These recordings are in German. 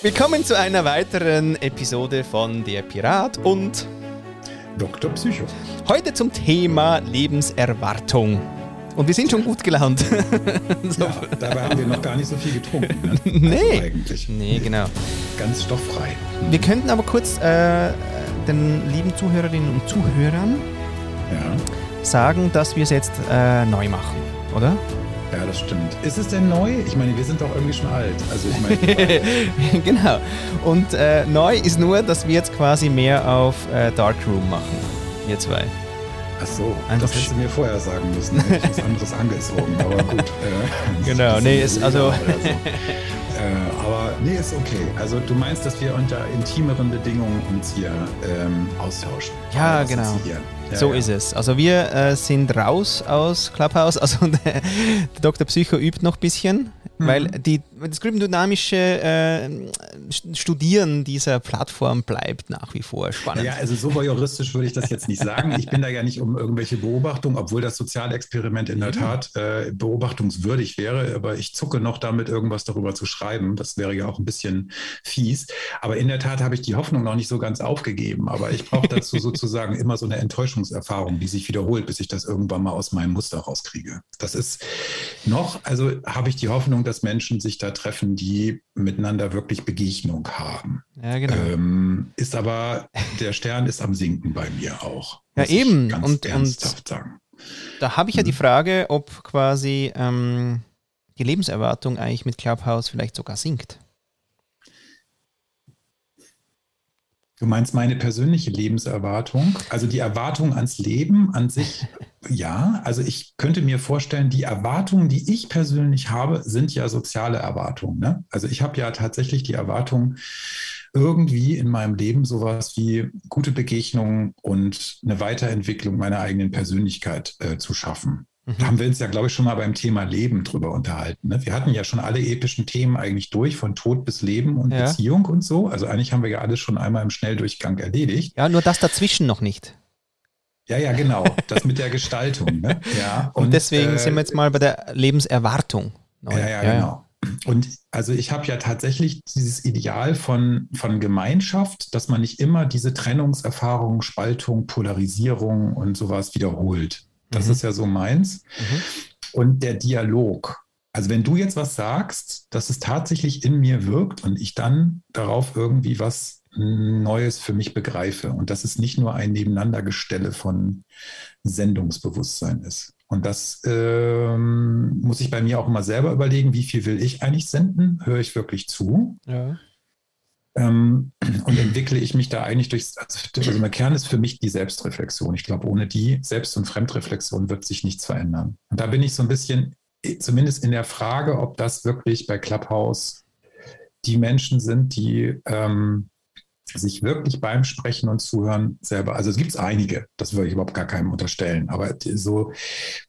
Willkommen zu einer weiteren Episode von Der Pirat und Dr. Psycho. Heute zum Thema Lebenserwartung. Und wir sind schon gut gelaunt. so. Ja, dabei haben wir noch gar nicht so viel getrunken. Ne? nee. Also eigentlich. Nee, genau. Ganz stofffrei. Wir könnten aber kurz äh, den lieben Zuhörerinnen und Zuhörern ja. sagen, dass wir es jetzt äh, neu machen, oder? Ja, das stimmt. Ist es denn neu? Ich meine, wir sind doch irgendwie schon alt. Also ich meine. genau. Und äh, neu ist nur, dass wir jetzt quasi mehr auf äh, Darkroom machen. Wir zwei. Ach so, Einfach das hättest du mir vorher sagen müssen. Hätte ich was anderes angezogen. Aber gut. Äh, genau, nee, ist also. Äh, aber nee, ist okay. Also du meinst, dass wir unter intimeren Bedingungen uns hier ähm, austauschen. Ja, genau. Ja, so ja. ist es. Also wir äh, sind raus aus Clubhouse. Also der, der Dr. Psycho übt noch ein bisschen. Mhm. Weil die, das gruppendynamische äh, Studieren dieser Plattform bleibt nach wie vor spannend. Ja, also so voyeuristisch würde ich das jetzt nicht sagen. Ich bin da ja nicht um irgendwelche Beobachtungen, obwohl das Sozialexperiment in der mhm. Tat äh, beobachtungswürdig wäre, aber ich zucke noch damit, irgendwas darüber zu schreiben. Das wäre ja auch ein bisschen fies. Aber in der Tat habe ich die Hoffnung noch nicht so ganz aufgegeben. Aber ich brauche dazu sozusagen immer so eine Enttäuschungserfahrung, die sich wiederholt, bis ich das irgendwann mal aus meinem Muster rauskriege. Das ist noch, also habe ich die Hoffnung, dass Menschen sich da treffen, die miteinander wirklich Begegnung haben. Ja, genau. Ähm, ist aber, der Stern ist am Sinken bei mir auch. Ja, eben. und, und sagen. Da habe ich ja mhm. die Frage, ob quasi ähm, die Lebenserwartung eigentlich mit Clubhouse vielleicht sogar sinkt. Du meinst meine persönliche Lebenserwartung? Also die Erwartung ans Leben an sich, ja. Also ich könnte mir vorstellen, die Erwartungen, die ich persönlich habe, sind ja soziale Erwartungen. Ne? Also ich habe ja tatsächlich die Erwartung, irgendwie in meinem Leben sowas wie gute Begegnungen und eine Weiterentwicklung meiner eigenen Persönlichkeit äh, zu schaffen. Da haben wir uns ja, glaube ich, schon mal beim Thema Leben drüber unterhalten. Ne? Wir hatten ja schon alle epischen Themen eigentlich durch, von Tod bis Leben und ja. Beziehung und so. Also eigentlich haben wir ja alles schon einmal im Schnelldurchgang erledigt. Ja, nur das dazwischen noch nicht. Ja, ja, genau. Das mit der Gestaltung. Ne? Ja, und, und deswegen äh, sind wir jetzt mal bei der Lebenserwartung. Neu. Ja, ja, ja, genau. Und also ich habe ja tatsächlich dieses Ideal von, von Gemeinschaft, dass man nicht immer diese Trennungserfahrung, Spaltung, Polarisierung und sowas wiederholt. Das mhm. ist ja so meins. Mhm. Und der Dialog. Also wenn du jetzt was sagst, dass es tatsächlich in mir wirkt und ich dann darauf irgendwie was Neues für mich begreife und dass es nicht nur ein Nebeneinandergestelle von Sendungsbewusstsein ist. Und das ähm, muss ich bei mir auch immer selber überlegen, wie viel will ich eigentlich senden? Höre ich wirklich zu? Ja. Ähm, und entwickle ich mich da eigentlich durch, also, also der Kern ist für mich die Selbstreflexion. Ich glaube, ohne die Selbst- und Fremdreflexion wird sich nichts verändern. Und da bin ich so ein bisschen, zumindest in der Frage, ob das wirklich bei Clubhouse die Menschen sind, die ähm, sich wirklich beim Sprechen und Zuhören selber, also es gibt einige, das würde ich überhaupt gar keinem unterstellen, aber so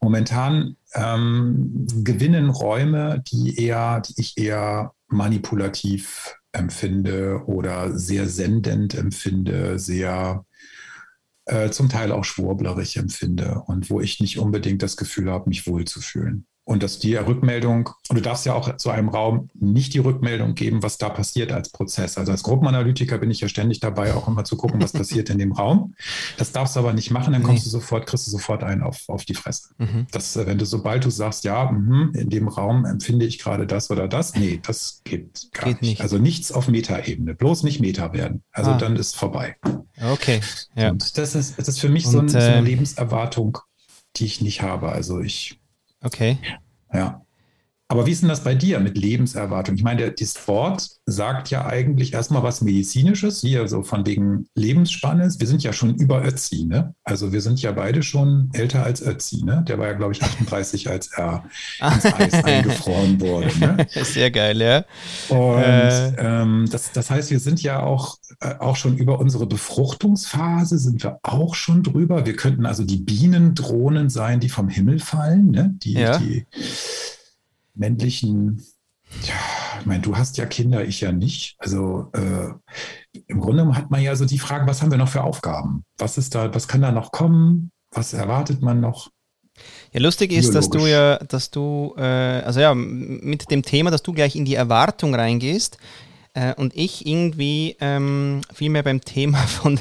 momentan ähm, gewinnen Räume, die eher, die ich eher manipulativ empfinde oder sehr sendend empfinde, sehr äh, zum Teil auch schwurblerisch empfinde und wo ich nicht unbedingt das Gefühl habe, mich wohlzufühlen. Und dass die Rückmeldung, und du darfst ja auch zu einem Raum nicht die Rückmeldung geben, was da passiert als Prozess. Also als Gruppenanalytiker bin ich ja ständig dabei, auch immer zu gucken, was passiert in dem Raum. Das darfst du aber nicht machen, dann kommst nee. du sofort, kriegst du sofort einen auf, auf die Fresse. Mhm. Das, äh, wenn du, sobald du sagst, ja, mh, in dem Raum empfinde ich gerade das oder das, nee, das geht gar geht nicht. nicht. Also nichts auf Metaebene, bloß nicht Meta werden. Also ah. dann ist vorbei. Okay. Ja. Und das ist, das ist für mich und, so, ein, so eine ähm, Lebenserwartung, die ich nicht habe. Also ich Okay. Ja. Aber wie ist denn das bei dir mit Lebenserwartung? Ich meine, das Wort sagt ja eigentlich erstmal was Medizinisches, wie so von wegen Lebensspanne. Wir sind ja schon über Ötzi, ne? Also wir sind ja beide schon älter als Ötzi, ne? Der war ja, glaube ich, 38, als er ins Eis eingefroren wurde. Ne? Sehr geil, ja. Und äh. ähm, das, das heißt, wir sind ja auch, äh, auch schon über unsere Befruchtungsphase, sind wir auch schon drüber. Wir könnten also die Bienendrohnen sein, die vom Himmel fallen, ne? Die, ja. die männlichen, ja, ich meine, du hast ja Kinder, ich ja nicht. Also äh, im Grunde hat man ja so die Frage, was haben wir noch für Aufgaben? Was ist da, was kann da noch kommen? Was erwartet man noch? Ja, lustig ist, dass du ja, dass du, äh, also ja, mit dem Thema, dass du gleich in die Erwartung reingehst, Äh, und ich irgendwie ähm, viel mehr beim Thema von,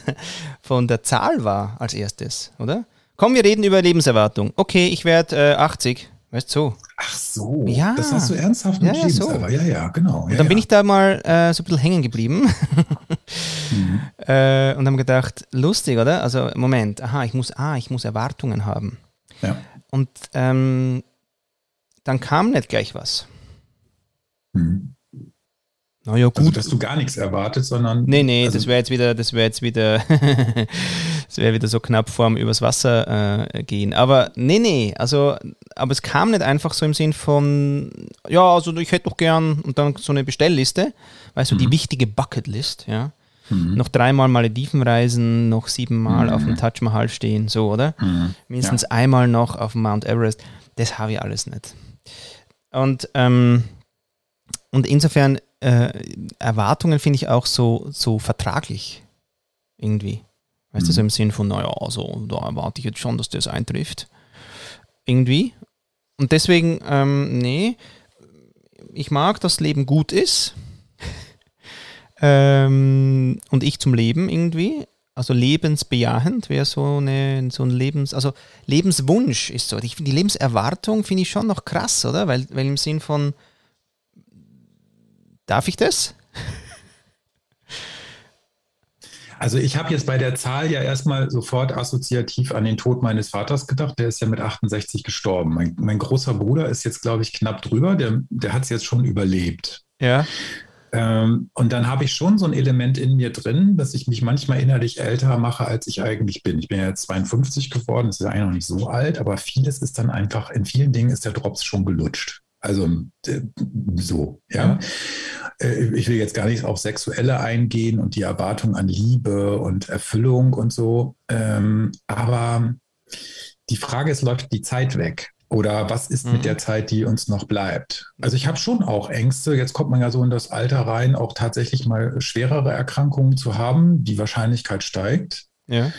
von der Zahl war als erstes, oder? Komm, wir reden über Lebenserwartung. Okay, ich werde äh, 80. Weißt du? So. Ach so. Ja. Das hast du ernsthaft mit ja, ja, so. Ja, ja, genau. Und ja, dann bin ich da mal äh, so ein bisschen hängen geblieben Mhm. äh, und haben gedacht, lustig, oder? Also Moment, aha, ich muss, ah, ich muss Erwartungen haben. Ja. Und ähm, dann kam nicht gleich was. Mhm. Naja, gut. Also, dass du gar nichts erwartet, sondern. Nee, nee, also, das wäre jetzt wieder, das wäre jetzt wieder, das wäre wieder so knapp vorm übers Wasser äh, gehen. Aber nee, nee, also, aber es kam nicht einfach so im Sinn von, ja, also ich hätte doch gern und dann so eine Bestellliste, weißt du, die Mhm. wichtige Bucketlist, ja. Mhm. Noch dreimal Malediven reisen, noch siebenmal Mhm. auf dem Taj Mahal stehen, so, oder? Mhm. Mindestens einmal noch auf dem Mount Everest. Das habe ich alles nicht. Und, ähm, und insofern, äh, Erwartungen finde ich auch so, so vertraglich. Irgendwie. Weißt du, Mhm. so im Sinn von, naja, also da erwarte ich jetzt schon, dass das eintrifft. Irgendwie. Und deswegen, ähm, nee, ich mag, dass Leben gut ist. ähm, und ich zum Leben irgendwie. Also lebensbejahend wäre so, eine, so ein Lebens... Also Lebenswunsch ist so. Ich finde die Lebenserwartung finde ich schon noch krass, oder? Weil, weil im Sinn von, darf ich das? Also ich habe jetzt bei der Zahl ja erstmal sofort assoziativ an den Tod meines Vaters gedacht. Der ist ja mit 68 gestorben. Mein, mein großer Bruder ist jetzt, glaube ich, knapp drüber. Der, der hat es jetzt schon überlebt. Ja. Ähm, und dann habe ich schon so ein Element in mir drin, dass ich mich manchmal innerlich älter mache, als ich eigentlich bin. Ich bin ja jetzt 52 geworden, das ist ja eigentlich noch nicht so alt, aber vieles ist dann einfach, in vielen Dingen ist der Drops schon gelutscht. Also äh, so, ja. Äh, Ich will jetzt gar nicht auf Sexuelle eingehen und die Erwartung an Liebe und Erfüllung und so. Ähm, aber die Frage ist, läuft die Zeit weg? Oder was ist Mhm. mit der Zeit, die uns noch bleibt? Also ich habe schon auch Ängste. Jetzt kommt man ja so in das Alter rein, auch tatsächlich mal schwerere Erkrankungen zu haben. Die Wahrscheinlichkeit steigt. Ja.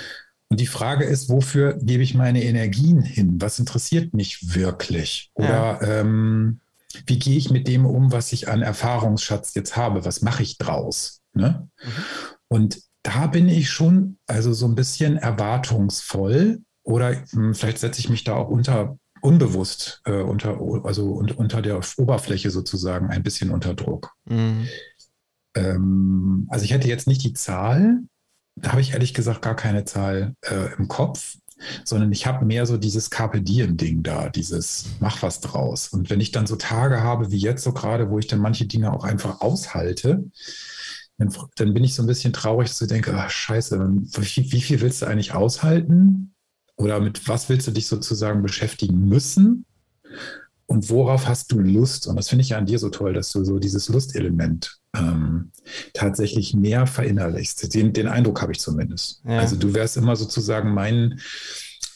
Und die Frage ist, wofür gebe ich meine Energien hin? Was interessiert mich wirklich? Oder ähm, wie gehe ich mit dem um, was ich an Erfahrungsschatz jetzt habe? Was mache ich draus? Ne? Mhm. Und da bin ich schon also so ein bisschen erwartungsvoll oder hm, vielleicht setze ich mich da auch unter unbewusst äh, unter also un, unter der Oberfläche sozusagen ein bisschen unter Druck. Mhm. Ähm, also ich hätte jetzt nicht die Zahl, da habe ich ehrlich gesagt gar keine Zahl äh, im Kopf, sondern ich habe mehr so dieses Carpe Diem-Ding da, dieses mach was draus. Und wenn ich dann so Tage habe wie jetzt so gerade, wo ich dann manche Dinge auch einfach aushalte, dann, dann bin ich so ein bisschen traurig, dass ich denke, ach scheiße, wie, wie viel willst du eigentlich aushalten? Oder mit was willst du dich sozusagen beschäftigen müssen? Und worauf hast du Lust? Und das finde ich ja an dir so toll, dass du so dieses Lustelement ähm, tatsächlich mehr verinnerlichst. Den, den Eindruck habe ich zumindest. Ja. Also du wärst immer sozusagen mein,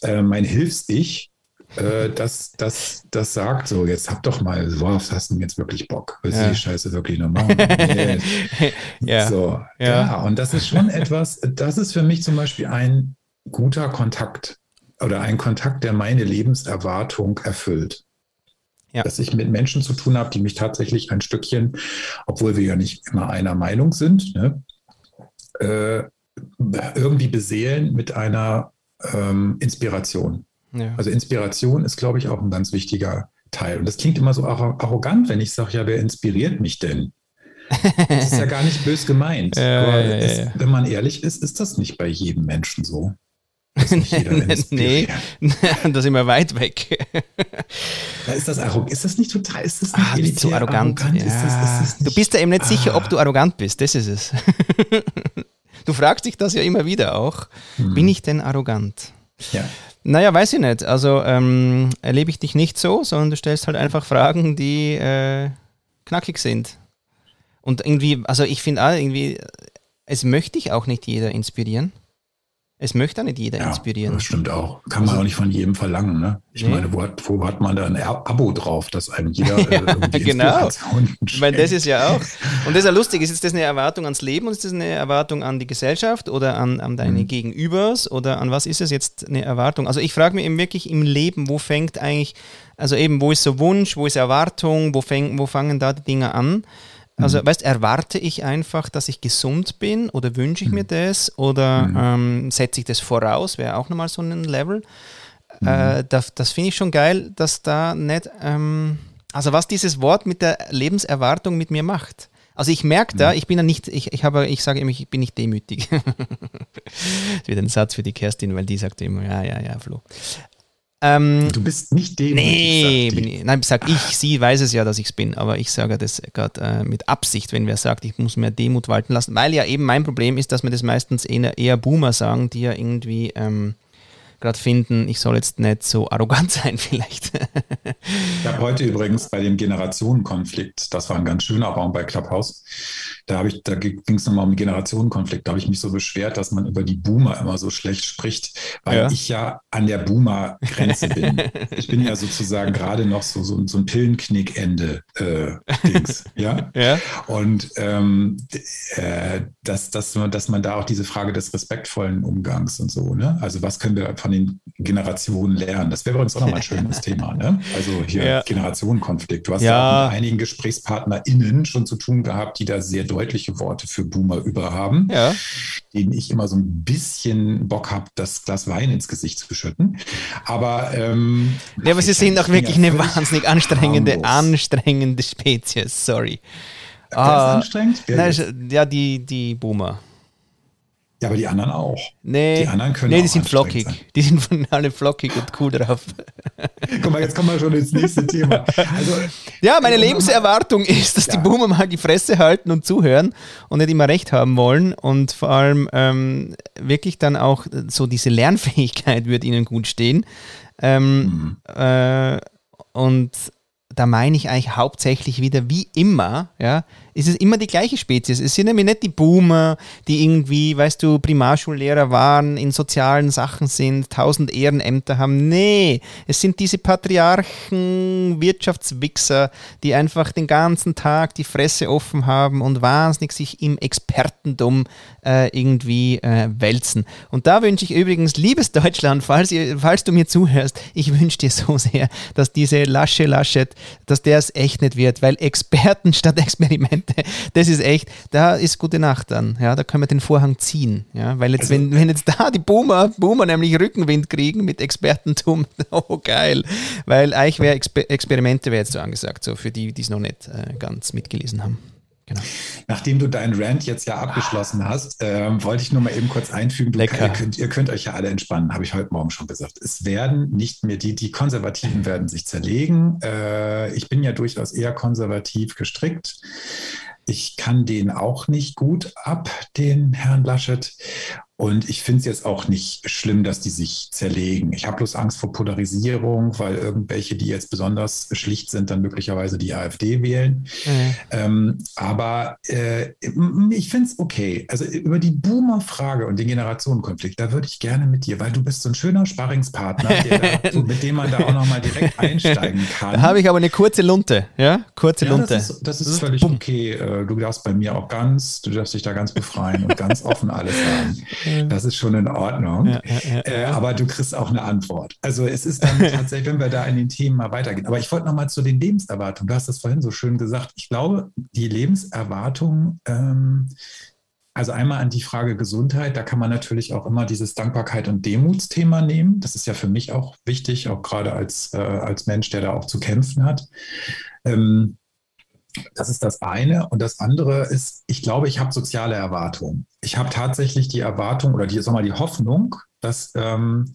äh, mein Hilfs-Ich, äh, das, das, das sagt so, jetzt hab doch mal, worauf hast du denn jetzt wirklich Bock? Willst du Ja. die Scheiße wirklich noch machen? Ja. So, Ja. ja. und das ist schon etwas, das ist für mich zum Beispiel ein guter Kontakt oder ein Kontakt, der meine Lebenserwartung erfüllt. Ja. Dass ich mit Menschen zu tun habe, die mich tatsächlich ein Stückchen, obwohl wir ja nicht immer einer Meinung sind, ne, äh, irgendwie beseelen mit einer ähm, Inspiration. ja. Also Inspiration ist, glaube ich, auch ein ganz wichtiger Teil. Und das klingt immer so arro- arrogant, wenn ich sage, ja, wer inspiriert mich denn? Das ist ja gar nicht bös gemeint. Ja, aber ja. wenn man ehrlich ist, ist das nicht bei jedem Menschen so. Nee, inspiriert. da sind wir weit weg. Da ist das arrogant. Ist das nicht total, ist das nicht Ah, bist du elitär arrogant? Ist das, ist Ja. das du bist ja eben nicht sicher, ob Ah. du arrogant bist. Das ist es. du fragst dich das ja immer wieder auch. Hm. Bin ich denn arrogant? Ja. Naja, weiß ich nicht. Also ähm, erlebe ich dich nicht so, sondern du stellst halt einfach Fragen, die äh, knackig sind. Und irgendwie, also ich finde auch irgendwie, es möchte dich auch nicht jeder inspirieren. Es möchte nicht jeder Ja, inspirieren. das stimmt auch. Kann man auch nicht von jedem verlangen. Ne? Ich Nee. meine, wo hat, wo hat man da ein Abo drauf, dass einem jeder äh, irgendwie genau. Inspiration Weil das ist ja auch. Und das ist ja lustig. Ist jetzt das eine Erwartung ans Leben und ist das eine Erwartung an die Gesellschaft oder an, an deine Mhm. Gegenübers oder an was ist es jetzt eine Erwartung? Also ich frage mich eben wirklich im Leben, wo fängt eigentlich, also eben, wo ist so Wunsch, wo ist Erwartung, wo, fäng, wo fangen da die Dinge an? Also, mhm. weißt erwarte ich einfach, dass ich gesund bin oder wünsche ich mhm. mir das oder mhm. ähm, setze ich das voraus? Wäre auch nochmal so ein Level. Mhm. Äh, das, das finde ich schon geil, dass da nicht, ähm, also was dieses Wort mit der Lebenserwartung mit mir macht. Also ich merke da, mhm. ich bin ja nicht, ich, ich habe, ich sage immer, ich bin nicht demütig. das wird ein Satz für die Kerstin, weil die sagt immer, ja, ja, ja, Flo. Ähm, du bist nicht demütig. Nee, bin ich, nein, sag ich, sie weiß es ja, dass ich es bin, aber ich sage das gerade äh, mit Absicht, wenn wer sagt, ich muss mehr Demut walten lassen, weil ja eben mein Problem ist, dass mir das meistens eher, eher Boomer sagen, die ja irgendwie ähm, gerade finden, ich soll jetzt nicht so arrogant sein vielleicht. ich habe heute übrigens bei dem Generationenkonflikt, das war ein ganz schöner Raum bei Clubhouse, da, ich, da ging es nochmal um den Generationenkonflikt, da habe ich mich so beschwert, dass man über die Boomer immer so schlecht spricht, weil ja. ich ja an der Boomer-Grenze bin. ich bin ja sozusagen gerade noch so, so, so ein Pillenknickende äh, Dings, ja? ja. Und ähm, äh, dass, dass, dass man da auch diese Frage des respektvollen Umgangs und so, ne? Also was können wir von den Generationen lernen. Das wäre übrigens auch nochmal ein schönes Thema. Ne? Also hier ja. Generationenkonflikt. Du hast ja. ja. mit einigen GesprächspartnerInnen schon zu tun gehabt, die da sehr deutliche Worte für Boomer über haben, ja. denen ich immer so ein bisschen Bock habe, das Glas Wein ins Gesicht zu schütten. Aber, ähm, ja, aber sie sind auch wirklich eine wahnsinnig anstrengende, harmlos. anstrengende Spezies. Sorry. Wer ah, ist anstrengend? Nein, ja, die, die Boomer. Ja, aber die anderen auch. Nee, die anderen können nee, die sind flockig. Sein. Die sind von alle flockig und cool drauf. Guck mal, jetzt kommen wir schon ins nächste Thema. Also, ja, meine Lebenserwartung ist, dass ja. die Boomer mal die Fresse halten und zuhören und nicht immer recht haben wollen und vor allem ähm, wirklich dann auch so diese Lernfähigkeit wird ihnen gut stehen. Ähm, mhm. äh, und da meine ich eigentlich hauptsächlich wieder wie immer, ja, ist es immer die gleiche Spezies. Es sind nämlich nicht die Boomer, die irgendwie, weißt du, Primarschullehrer waren, in sozialen Sachen sind, tausend Ehrenämter haben. Nee, es sind diese Patriarchen, Wirtschaftswichser, die einfach den ganzen Tag die Fresse offen haben und wahnsinnig sich im Expertentum äh, irgendwie äh, wälzen. Und da wünsche ich übrigens, liebes Deutschland, falls, ihr, falls du mir zuhörst, ich wünsche dir so sehr, dass diese Lasche Laschet, dass der es echt nicht wird, weil Experten statt Experiment das ist echt, da ist gute Nacht dann. Ja, da können wir den Vorhang ziehen. Ja, weil jetzt, also, wenn, wenn jetzt da die Boomer, Boomer nämlich Rückenwind kriegen mit Expertentum, oh geil. Weil eigentlich wäre Exper Experimente wäre jetzt so angesagt, so für die, die es noch nicht äh, ganz mitgelesen haben. Genau. Nachdem du deinen Rant jetzt ja abgeschlossen ah. hast, äh, wollte ich nur mal eben kurz einfügen, du, ihr, könnt, ihr, könnt, euch ja alle entspannen, habe ich heute Morgen schon gesagt. Es werden nicht mehr, die, die Konservativen werden sich zerlegen. Äh, ich bin ja durchaus eher konservativ gestrickt. Ich kann den auch nicht gut ab, den Herrn Laschet. Und ich finde es jetzt auch nicht schlimm, dass die sich zerlegen. Ich habe bloß Angst vor Polarisierung, weil irgendwelche, die jetzt besonders schlicht sind, dann möglicherweise die AfD wählen. Mhm. Ähm, aber äh, ich finde es okay. Also über die Boomer-Frage und den Generationenkonflikt, da würde ich gerne mit dir, weil du bist so ein schöner Sparringspartner, da, mit dem man da auch nochmal direkt einsteigen kann. Da habe ich aber eine kurze Lunte, ja? Kurze ja, Lunte. Das ist, das ist völlig okay. Äh, du darfst bei mir auch ganz, du darfst dich da ganz befreien und ganz offen alles sagen. Das ist schon in Ordnung. Ja, ja, äh, aber du kriegst auch eine Antwort. Also es ist dann tatsächlich, wenn wir da in den Themen mal weitergehen. Aber ich wollte noch mal zu den Lebenserwartungen. Du hast das vorhin so schön gesagt. Ich glaube, die Lebenserwartung, ähm, also einmal an die Frage Gesundheit, da kann man natürlich auch immer dieses Dankbarkeit und Demutsthema nehmen. Das ist ja für mich auch wichtig, auch gerade als, äh, als Mensch, der da auch zu kämpfen hat. Ähm, das ist das eine. Und das andere ist, ich glaube, ich habe soziale Erwartungen. Ich habe tatsächlich die Erwartung oder die, sag mal, die Hoffnung, dass, ähm,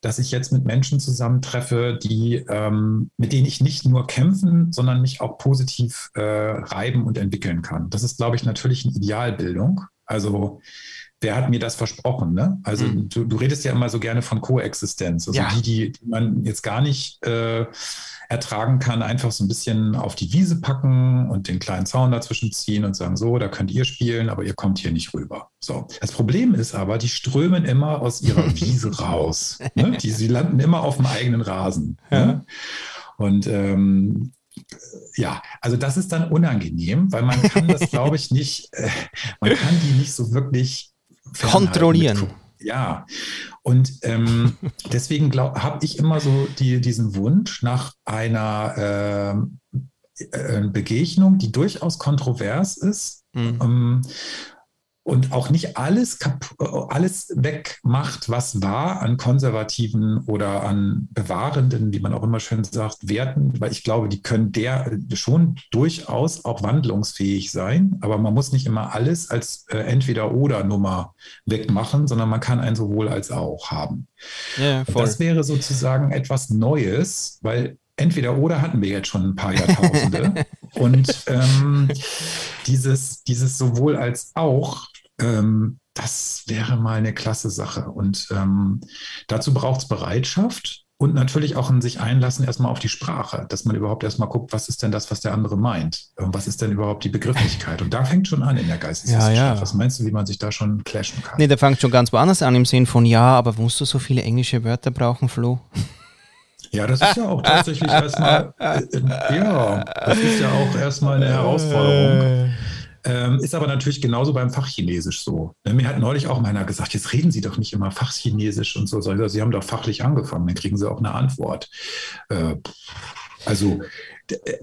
dass ich jetzt mit Menschen zusammentreffe, die, ähm, mit denen ich nicht nur kämpfen, sondern mich auch positiv äh, reiben und entwickeln kann. Das ist, glaube ich, natürlich eine Idealbildung. Also wer hat mir das versprochen? Ne? Also mhm. du, du, redest ja immer so gerne von Koexistenz. Also ja. die, die, die man jetzt gar nicht äh, ertragen kann, einfach so ein bisschen auf die Wiese packen und den kleinen Zaun dazwischen ziehen und sagen, so, da könnt ihr spielen, aber ihr kommt hier nicht rüber. So. Das Problem ist aber, die strömen immer aus ihrer Wiese raus. Ne? Die, sie landen immer auf dem eigenen Rasen. Ne? Ja. Ne? Und ähm, ja, also das ist dann unangenehm, weil man kann das, glaube ich, nicht, äh, man kann die nicht so wirklich kontrollieren. Ja, und ähm, deswegen habe ich immer so die, diesen Wunsch nach einer, äh, äh, Begegnung, die durchaus kontrovers ist. Mhm. Ähm, und auch nicht alles, alles wegmacht, was war an konservativen oder an bewahrenden, wie man auch immer schön sagt, Werten, weil ich glaube, die können der schon durchaus auch wandlungsfähig sein, aber man muss nicht immer alles als äh, Entweder-Oder-Nummer wegmachen, sondern man kann ein sowohl als auch haben. Ja, das wäre sozusagen etwas Neues, weil entweder oder hatten wir jetzt schon ein paar Jahrtausende. und ähm, dieses, dieses sowohl als auch, ähm, das wäre mal eine klasse Sache. Und ähm, dazu braucht es Bereitschaft und natürlich auch ein sich einlassen erstmal auf die Sprache, dass man überhaupt erstmal guckt, was ist denn das, was der andere meint? Was ist denn überhaupt die Begrifflichkeit? Und da fängt schon an in der Geisteswissenschaft. Ja, ja. Was meinst du, wie man sich da schon clashen kann? Nee, da fängt schon ganz woanders an im Sinn von, ja, aber musst du so viele englische Wörter brauchen, Flo? Ja, das ist ja auch tatsächlich erstmal, äh, äh, ja, das ist ja auch erstmal eine Herausforderung. Ähm, ist aber natürlich genauso beim Fachchinesisch so. Ne, mir hat neulich auch einer gesagt, jetzt reden Sie doch nicht immer Fachchinesisch und so. Sie haben doch fachlich angefangen, dann kriegen Sie auch eine Antwort. Äh, also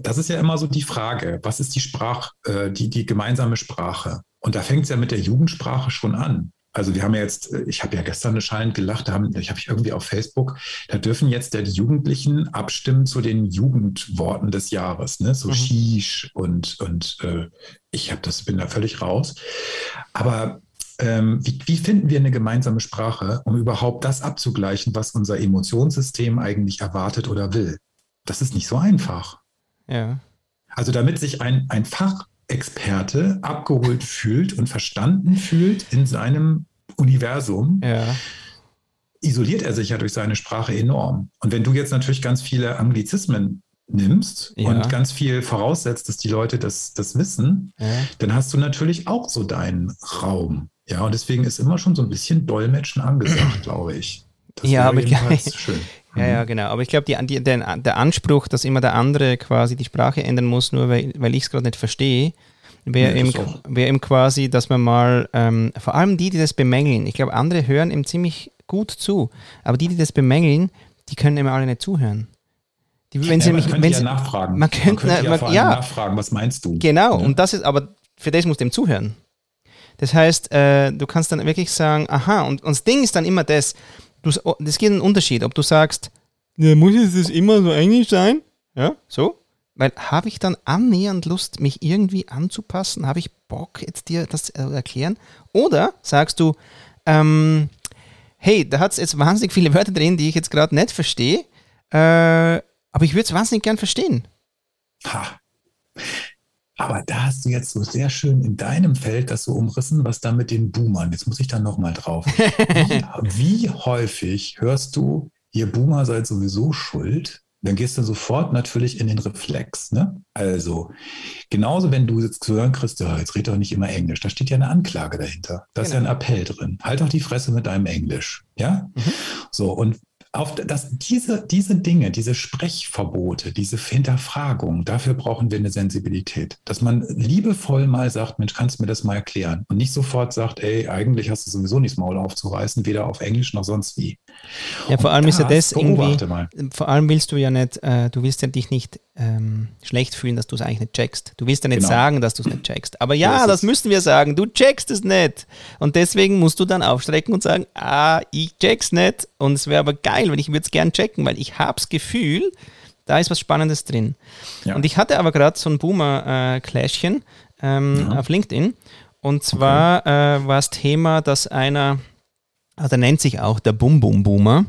das ist ja immer so die Frage, was ist die Sprache, äh, die, die gemeinsame Sprache? Und da fängt es ja mit der Jugendsprache schon an. Also wir haben ja jetzt, äh, ich habe ja gestern eine schallend gelacht, da haben, ich habe irgendwie auf Facebook, da dürfen jetzt die Jugendlichen abstimmen zu den Jugendworten des Jahres, ne? So mhm. Shish und, und äh, ich habe das, bin da völlig raus. Aber ähm, wie, wie, finden wir eine gemeinsame Sprache, um überhaupt das abzugleichen, was unser Emotionssystem eigentlich erwartet oder will? Das ist nicht so einfach. Ja. Also damit sich ein, ein Fach Experte abgeholt fühlt und verstanden fühlt in seinem Universum, ja. isoliert er sich ja durch seine Sprache enorm. Und wenn du jetzt natürlich ganz viele Anglizismen nimmst ja. und ganz viel voraussetzt, dass die Leute das, das wissen, ja. dann hast du natürlich auch so deinen Raum. Ja, und deswegen ist immer schon so ein bisschen Dolmetschen angesagt, glaube ich. Das ja, aber schön. Ja, ja, mhm. genau. Aber ich glaube, der, der Anspruch, dass immer der andere quasi die Sprache ändern muss, nur weil, weil ich es gerade nicht verstehe, wäre ja, eben, wär eben quasi, dass man mal, ähm, vor allem die, die das bemängeln, ich glaube, andere hören ihm ziemlich gut zu, aber die, die das bemängeln, die können immer alle nicht zuhören. Die, wenn ja, sie man könnte ja nachfragen. Man könnte, man könnte ja, ja, nachfragen, was meinst du? Genau, und das ist, aber für das musst du ihm zuhören. Das heißt, äh, du kannst dann wirklich sagen, aha, und, und das Ding ist dann immer das, du, das geht einen Unterschied, ob du sagst, ja, muss es immer so englisch sein? Ja, so. Weil habe ich dann annähernd Lust, mich irgendwie anzupassen? Habe ich Bock, jetzt dir das zu erklären? Oder sagst du, ähm, hey, da hat es jetzt wahnsinnig viele Wörter drin, die ich jetzt gerade nicht verstehe, äh, aber ich würde es wahnsinnig gern verstehen. Ha. Aber da hast du jetzt so sehr schön in deinem Feld das so umrissen, was da mit den Boomern, jetzt muss ich da nochmal drauf. Wie, wie häufig hörst du, ihr Boomer seid sowieso schuld? Dann gehst du sofort natürlich in den Reflex. Ne? Also, genauso wenn du jetzt zu hören kriegst, ja, jetzt red doch nicht immer Englisch, da steht ja eine Anklage dahinter. Da genau. ist ja ein genau. Appell drin. Halt doch die Fresse mit deinem Englisch. Ja? Mhm. So, und auf das, diese, diese Dinge, diese Sprechverbote, diese Hinterfragung, dafür brauchen wir eine Sensibilität. Dass man liebevoll mal sagt, Mensch, kannst du mir das mal erklären? Und nicht sofort sagt, ey, eigentlich hast du sowieso nichts Maul aufzureißen, weder auf Englisch noch sonst wie. Ja, vor allem ist ja das irgendwie, mal. vor allem willst du ja nicht, äh, du willst ja dich nicht ähm, schlecht fühlen, dass du es eigentlich nicht checkst. Du willst ja nicht genau. sagen, dass du es nicht checkst. Aber ja, das müssen wir sagen, du checkst es nicht. Und deswegen musst du dann aufstrecken und sagen, ah, ich check's nicht. Und es wäre aber geil, weil ich würde es gern checken, weil ich habe das Gefühl, da ist was Spannendes drin. Ja. Und ich hatte aber gerade so ein Boomer-Clashchen ähm, ja. auf LinkedIn. Und zwar okay. äh, war das Thema, dass einer, also er nennt sich auch der Bum-Bum-Boomer,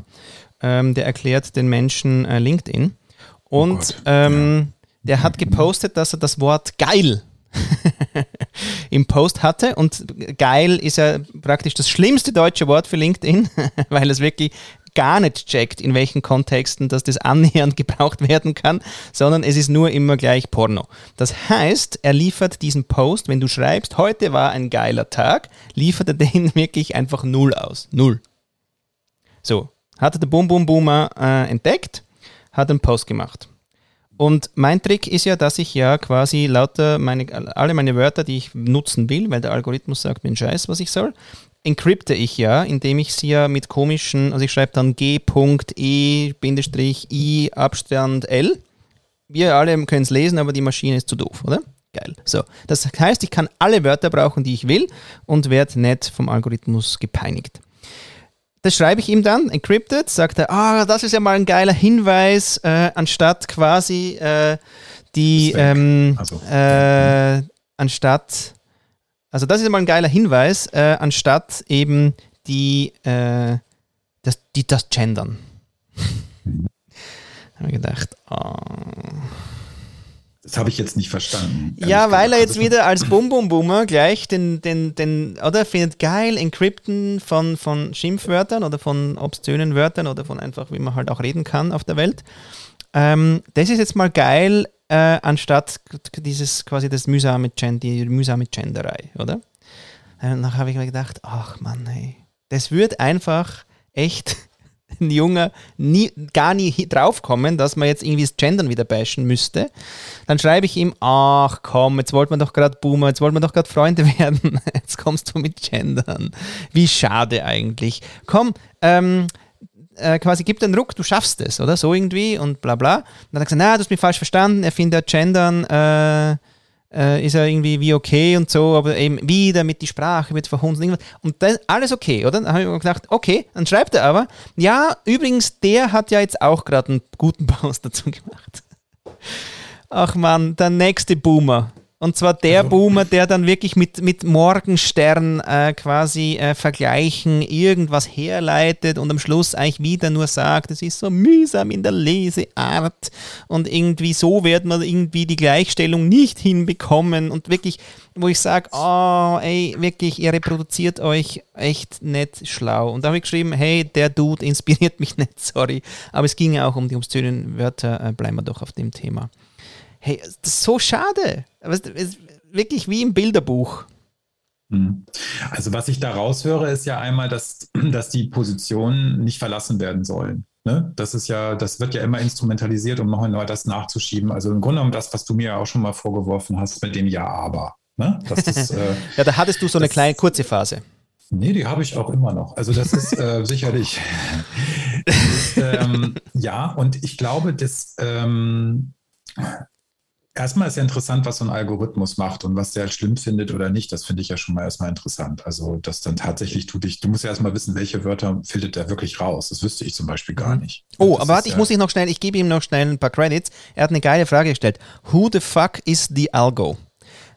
ähm, der erklärt den Menschen äh, LinkedIn. Oh Und oh ähm, ja. der hat gepostet, dass er das Wort geil im Post hatte. Und geil ist ja praktisch das schlimmste deutsche Wort für LinkedIn, weil es wirklich gar nicht checkt, in welchen Kontexten dass das annähernd gebraucht werden kann, sondern es ist nur immer gleich Porno. Das heißt, er liefert diesen Post, wenn du schreibst, heute war ein geiler Tag, liefert er den wirklich einfach null aus. Null. So, hatte der Boom Boom Boomer äh, entdeckt hat einen Post gemacht. Und mein Trick ist ja, dass ich ja quasi lauter meine, alle meine Wörter, die ich nutzen will, weil der Algorithmus sagt mir einen Scheiß, was ich soll, encrypte ich ja, indem ich sie ja mit komischen, also ich schreibe dann G.E-I Abstand L wir alle können es lesen, aber die Maschine ist zu doof, oder? Geil. So, das heißt, ich kann alle Wörter brauchen, die ich will und werde nicht vom Algorithmus gepeinigt. Das schreibe ich ihm dann, encrypted, sagt er, ah, das ist ja mal ein geiler Hinweis, äh, anstatt quasi äh, die, ähm, also. äh, anstatt, also das ist mal ein geiler Hinweis, äh, anstatt eben die, äh, das, die, das Gendern. Habe ich gedacht, oh. Das habe ich jetzt nicht verstanden. Ja, weil er jetzt wieder als Bum Bum Boomer gleich den, den, den, oder findet geil, Encrypten von, von Schimpfwörtern oder von obszönen Wörtern oder von einfach, wie man halt auch reden kann auf der Welt. Ähm, das ist jetzt mal geil, äh, anstatt dieses quasi das mühsame, die mühsame Genderei, oder? Und dann habe ich mir gedacht, ach Mann, hey, das wird einfach echt ein Junge nie, gar nie draufkommen, dass man jetzt irgendwie das Gendern wieder bashen müsste, dann schreibe ich ihm, ach komm, jetzt wollten wir doch gerade Boomer, jetzt wollten wir doch gerade Freunde werden, jetzt kommst du mit Gendern. Wie schade eigentlich. Komm, ähm, äh, quasi gib den Ruck, du schaffst es, oder? So irgendwie und bla bla. Und dann hat er gesagt, na, du hast mich falsch verstanden, er findet Gendern, äh, äh, ist ja irgendwie wie okay und so, aber eben wieder mit die Sprache wird verhunzt und Und das alles okay, oder? Dann habe ich mir gedacht, okay, dann schreibt er aber, ja, übrigens, der hat ja jetzt auch gerade einen guten Post dazu gemacht. Ach man, der nächste Boomer. Und zwar der also. Boomer, der dann wirklich mit, mit Morgenstern äh, quasi äh, vergleichen, irgendwas herleitet und am Schluss eigentlich wieder nur sagt, es ist so mühsam in der Leseart und irgendwie so wird man irgendwie die Gleichstellung nicht hinbekommen und wirklich, wo ich sage, oh, ey, wirklich, ihr reproduziert euch echt nicht schlau. Und da habe ich geschrieben, hey, der Dude inspiriert mich nicht, sorry. Aber es ging ja auch um die obszönen Wörter, äh, bleiben wir doch auf dem Thema. Hey, das ist so schade. Es ist wirklich wie im Bilderbuch. Hm. Also was ich da raushöre, ist ja einmal, dass, dass die Positionen nicht verlassen werden sollen. Ne? Das ist ja, das wird ja immer instrumentalisiert, um nochmal das nachzuschieben. Also im Grunde genommen das, was du mir ja auch schon mal vorgeworfen hast mit dem Ja, aber. Ne? Das, äh, ja, da hattest du so eine das, kleine kurze Phase. Nee, die habe ich auch immer noch. Also das ist äh, sicherlich. ist, ähm, ja, und ich glaube, dass ähm, Erstmal ist ja interessant, was so ein Algorithmus macht und was der halt schlimm findet oder nicht. Das finde ich ja schon mal erstmal interessant. Also, das dann tatsächlich tut dich, du musst ja erstmal wissen, welche Wörter filtert er wirklich raus. Das wüsste ich zum Beispiel gar mhm. nicht. Oh, aber warte, ich muss ich noch schnell, ich gebe ihm noch schnell ein paar Credits. Er hat eine geile Frage gestellt. Who the fuck is the algo?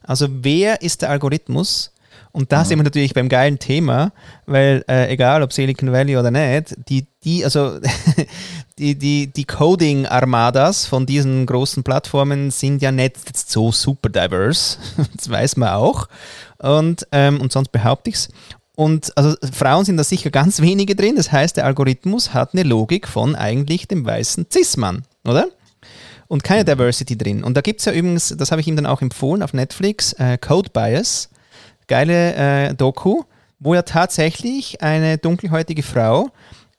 Also, wer ist der Algorithmus? Und da mhm. sind wir natürlich beim geilen Thema, weil äh, egal ob Silicon Valley oder nicht, die, die, also die, die, die Coding-Armadas von diesen großen Plattformen sind ja nicht so super diverse. Das weiß man auch. Und, ähm, und sonst behaupte ich es. Und also Frauen sind da sicher ganz wenige drin. Das heißt, der Algorithmus hat eine Logik von eigentlich dem weißen Cis-Mann, oder? Und keine mhm. Diversity drin. Und da gibt es ja übrigens, das habe ich ihm dann auch empfohlen auf Netflix, äh, Code Bias geile äh, Doku, wo ja tatsächlich eine dunkelhäutige Frau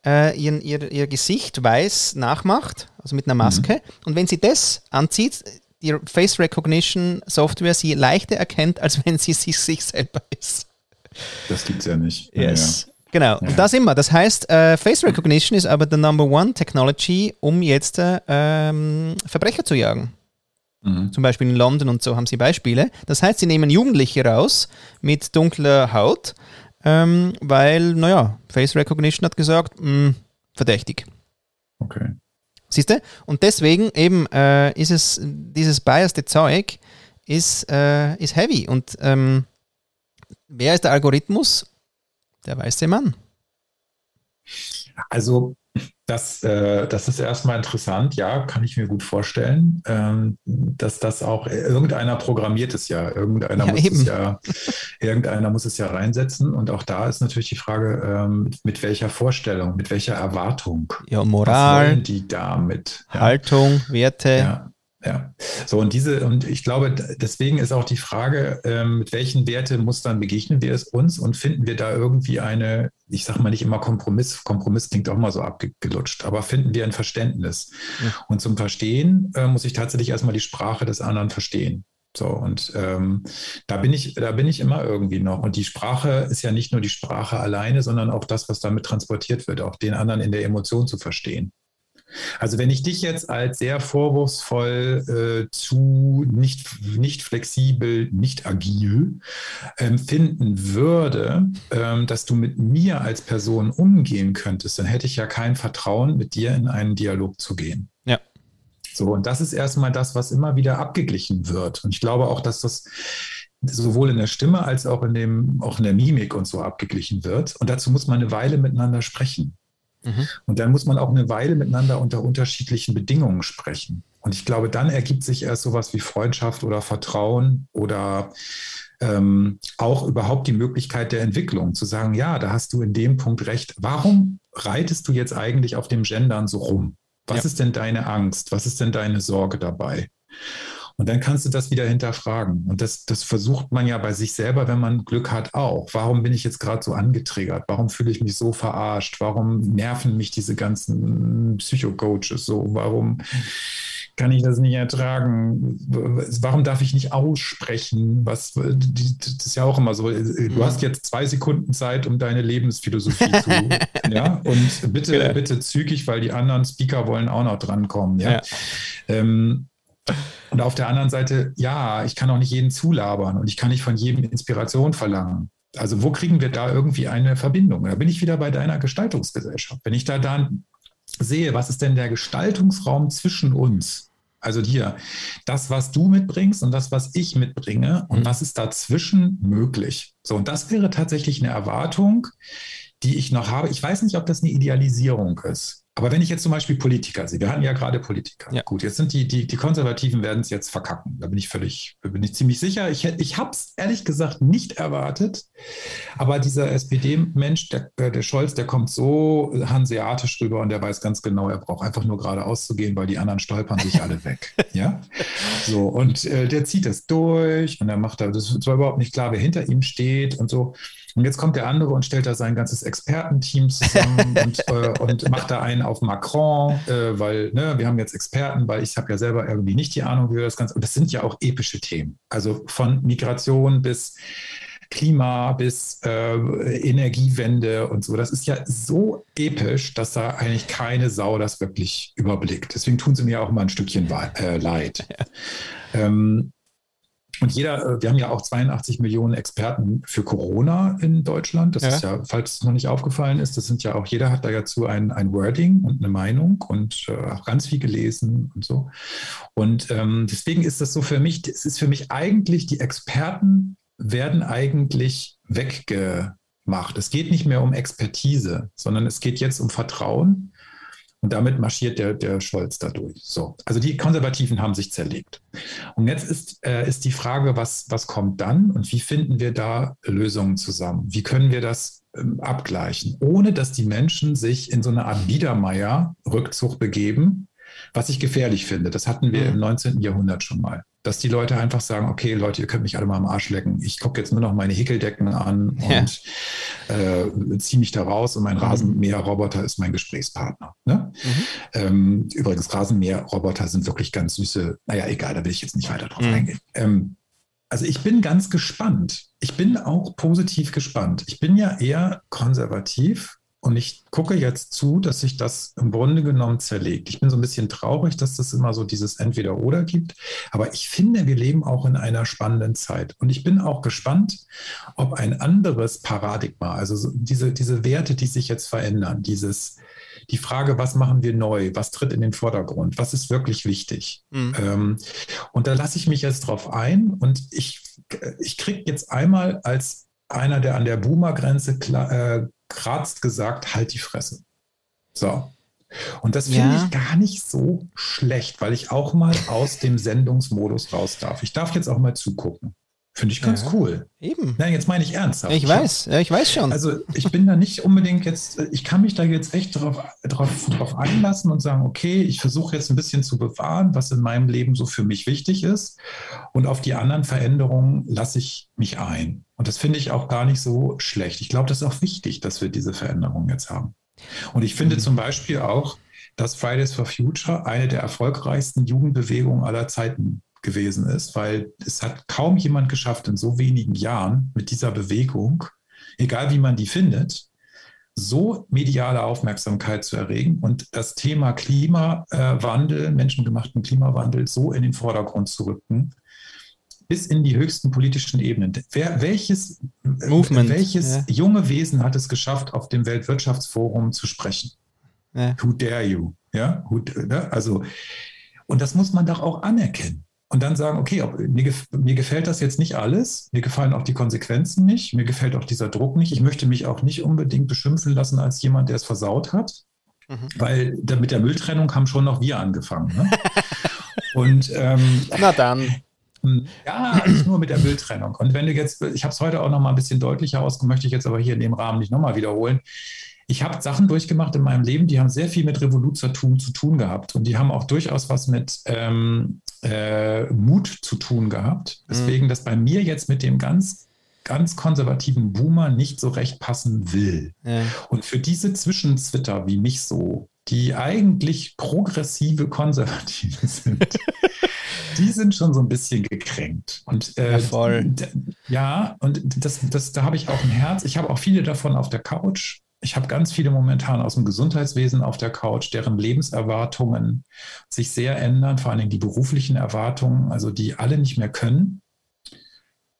äh, ihren, ihr, ihr Gesicht weiß nachmacht, also mit einer Maske. Mhm. Und wenn sie das anzieht, die Face Recognition Software sie leichter erkennt, als wenn sie sich, sich selber ist. Das gibt es ja nicht. Yes. Ja. Genau, ja. und da sind wir. Das heißt, äh, Face Recognition ist aber the number one Technology, um jetzt äh, ähm, Verbrecher zu jagen. Mhm. Zum Beispiel in London und so haben sie Beispiele. Das heißt, sie nehmen Jugendliche raus mit dunkler Haut, ähm, weil, naja, Face Recognition hat gesagt, mh, hm, verdächtig. Okay. Siehst du? Und deswegen eben äh, ist es, dieses biaste Zeug ist, äh, ist heavy. Und ähm, wer ist der Algorithmus? Der weiße Mann. Also das, äh, das ist erstmal interessant, ja, kann ich mir gut vorstellen, ähm, dass das auch irgendeiner programmiert es ja, irgendeiner ja, muss eben. es ja, irgendeiner muss es ja reinsetzen. Und auch da ist natürlich die Frage, ähm, mit, welcher Vorstellung, mit welcher Erwartung, ja, Moral, die damit, ja. Haltung, Werte, ja. Ja, so und diese, und ich glaube, deswegen ist auch die Frage, ähm, mit welchen Wertemustern begegnen wir es uns und finden wir da irgendwie eine, ich sage mal nicht immer Kompromiss, Kompromiss klingt auch mal so abgelutscht, aber finden wir ein Verständnis. Ja. Und zum Verstehen äh, muss ich tatsächlich erstmal die Sprache des anderen verstehen. So, und ähm, da bin ich, da bin ich immer irgendwie noch. Und die Sprache ist ja nicht nur die Sprache alleine, sondern auch das, was damit transportiert wird, auch den anderen in der Emotion zu verstehen. Also wenn ich dich jetzt als sehr vorwurfsvoll äh, zu nicht, nicht flexibel, nicht agil empfinden ähm, würde, ähm, dass du mit mir als Person umgehen könntest, dann hätte ich ja kein Vertrauen, mit dir in einen Dialog zu gehen. Ja. So, und das ist erstmal das, was immer wieder abgeglichen wird. Und ich glaube auch, dass das sowohl in der Stimme als auch in, dem, auch in der Mimik und so abgeglichen wird. Und dazu muss man eine Weile miteinander sprechen. Mhm. Und dann muss man auch eine Weile miteinander unter unterschiedlichen Bedingungen sprechen. Und ich glaube, dann ergibt sich erst sowas wie Freundschaft oder Vertrauen oder ähm, auch überhaupt die Möglichkeit der Entwicklung, zu sagen, ja, da hast du in dem Punkt recht. Warum reitest du jetzt eigentlich auf dem Gendern so rum? Was ja. ist denn deine Angst? Was ist denn deine Sorge dabei? Und dann kannst du das wieder hinterfragen. Und das, das versucht man ja bei sich selber, wenn man Glück hat, auch. Warum bin ich jetzt gerade so angetriggert? Warum fühle ich mich so verarscht? Warum nerven mich diese ganzen Psychocoaches so? Warum kann ich das nicht ertragen? Warum darf ich nicht aussprechen? Was, das ist ja auch immer so. Du hast jetzt zwei Sekunden Zeit, um deine Lebensphilosophie zu, ja, und bitte, genau. bitte zügig, weil die anderen Speaker wollen auch noch drankommen, ja. ja. Ähm, und auf der anderen Seite, ja, ich kann auch nicht jeden zulabern und ich kann nicht von jedem Inspiration verlangen. Also wo kriegen wir da irgendwie eine Verbindung? Da bin ich wieder bei deiner Gestaltungsgesellschaft. Wenn ich da dann sehe, was ist denn der Gestaltungsraum zwischen uns? Also dir, das, was du mitbringst und das, was ich mitbringe und mhm. was ist dazwischen möglich? So, und das wäre tatsächlich eine Erwartung, die ich noch habe. Ich weiß nicht, ob das eine Idealisierung ist. Aber wenn ich jetzt zum Beispiel Politiker sehe, wir hatten ja gerade Politiker. Ja. Gut, jetzt sind die, die, die Konservativen werden es jetzt verkacken. Da bin ich völlig, bin ich ziemlich sicher. Ich, ich habe es ehrlich gesagt nicht erwartet. Aber dieser SPD-Mensch, der, äh, der Scholz, der kommt so hanseatisch rüber und der weiß ganz genau, er braucht einfach nur geradeaus zu gehen, weil die anderen stolpern sich alle weg. Ja. So, und äh, der zieht das durch und er macht da, das war überhaupt nicht klar, wer hinter ihm steht und so. Und jetzt kommt der andere und stellt da sein ganzes Expertenteam zusammen und, äh, und, macht da einen auf Macron, äh, weil ne, wir haben jetzt Experten, weil ich habe ja selber irgendwie nicht die Ahnung, wie wir das Ganze. Und das sind ja auch epische Themen. Also von Migration bis Klima bis äh, Energiewende und so. Das ist ja so episch, dass da eigentlich keine Sau das wirklich überblickt. Deswegen tun sie mir auch mal ein Stückchen äh, leid. Ja. Ähm, und jeder, äh, wir haben ja auch 82 Millionen Experten für Corona in Deutschland. Das ja. ist ja, falls es noch nicht aufgefallen ist, das sind ja auch, jeder hat da dazu ein, ein Wording und eine Meinung und äh, auch ganz viel gelesen und so. Und ähm, deswegen ist das so für mich, es ist für mich eigentlich, die Experten werden eigentlich weggemacht. Es geht nicht mehr um Expertise, sondern es geht jetzt um Vertrauen. Und damit marschiert der, der Scholz dadurch. So. Also die Konservativen haben sich zerlegt. Und jetzt ist, äh, ist die Frage, was, was kommt dann und wie finden wir da Lösungen zusammen? Wie können wir das ähm, abgleichen, ohne dass die Menschen sich in so eine Art Biedermeier-Rückzug begeben, was ich gefährlich finde. Das hatten wir im 19. Jahrhundert schon mal dass die Leute einfach sagen, okay, Leute, ihr könnt mich alle mal am Arsch lecken. Ich gucke jetzt nur noch meine Hickeldecken an ja. und äh, ziehe mich da raus und mein mhm. Rasenmäherroboter ist mein Gesprächspartner. Ne? Mhm. Ähm, übrigens, Rasenmäherroboter sind wirklich ganz süße, naja, egal, da will ich jetzt nicht weiter drauf mhm. eingehen. Ähm, also ich bin ganz gespannt. Ich bin auch positiv gespannt. Ich bin ja eher konservativ und ich gucke jetzt zu, dass sich das im Grunde genommen zerlegt. Ich bin so ein bisschen traurig, dass das immer so dieses Entweder-Oder gibt. Aber ich finde, wir leben auch in einer spannenden Zeit. Und ich bin auch gespannt, ob ein anderes Paradigma, also diese, diese Werte, die sich jetzt verändern, dieses, die Frage, was machen wir neu, was tritt in den Vordergrund, was ist wirklich wichtig. Mhm. Ähm, und da lasse ich mich jetzt drauf ein und ich, ich kriege jetzt einmal als einer, der an der Boomer-Grenze äh, kratzt gesagt, halt die Fresse. So. Und das finde ja. ich gar nicht so schlecht, weil ich auch mal aus dem Sendungsmodus raus darf. Ich darf jetzt auch mal zugucken. Finde ich ganz ja, cool. Eben. Nein, jetzt meine ich ernsthaft. Ich weiß, ja, ich weiß schon. Also ich bin da nicht unbedingt jetzt, ich kann mich da jetzt echt drauf, drauf, drauf einlassen und sagen, okay, ich versuche jetzt ein bisschen zu bewahren, was in meinem Leben so für mich wichtig ist. Und auf die anderen Veränderungen lasse ich mich ein. Und das finde ich auch gar nicht so schlecht. Ich glaube, das ist auch wichtig, dass wir diese Veränderungen jetzt haben. Und ich finde mhm. zum Beispiel auch, dass Fridays for Future eine der erfolgreichsten Jugendbewegungen aller Zeiten gewesen ist, weil es hat kaum jemand geschafft, in so wenigen Jahren mit dieser Bewegung, egal wie man die findet, so mediale Aufmerksamkeit zu erregen und das Thema Klimawandel, menschengemachten Klimawandel so in den Vordergrund zu rücken, bis in die höchsten politischen Ebenen. Wer, welches Movement, welches ja. junge Wesen hat es geschafft, auf dem Weltwirtschaftsforum zu sprechen? Ja. Who dare you? Ja, ne? also, und das muss man doch auch anerkennen. Und dann sagen, okay, mir, mir, gefällt das jetzt nicht alles, mir gefallen auch die Konsequenzen nicht, mir gefällt auch dieser Druck nicht. Ich möchte mich auch nicht unbedingt beschimpfen lassen als jemand, der es versaut hat, mhm. weil da, mit der Mülltrennung haben schon noch wir angefangen. Ne? Und ähm, na dann. Ja, nicht nur mit der Mülltrennung. Und wenn du jetzt, ich habe es heute auch noch mal ein bisschen deutlicher ausgemacht, möchte ich jetzt aber hier in dem Rahmen nicht nochmal wiederholen. Ich habe Sachen durchgemacht in meinem Leben, die haben sehr viel mit Revoluzertum zu tun gehabt. Und die haben auch durchaus was mit ähm, äh, Mut zu tun gehabt. Deswegen, mhm. dass bei mir jetzt mit dem ganz, ganz konservativen Boomer nicht so recht passen will. Ja. Und für diese Zwischenzwitter wie mich so, die eigentlich progressive Konservative sind, die sind schon so ein bisschen gekränkt. Und äh, ja, voll. ja, und das, das, da habe ich auch ein Herz. Ich habe auch viele davon auf der Couch ich habe ganz viele momentan aus dem Gesundheitswesen auf der Couch, deren Lebenserwartungen sich sehr ändern, vor allen Dingen die beruflichen Erwartungen, also die alle nicht mehr können.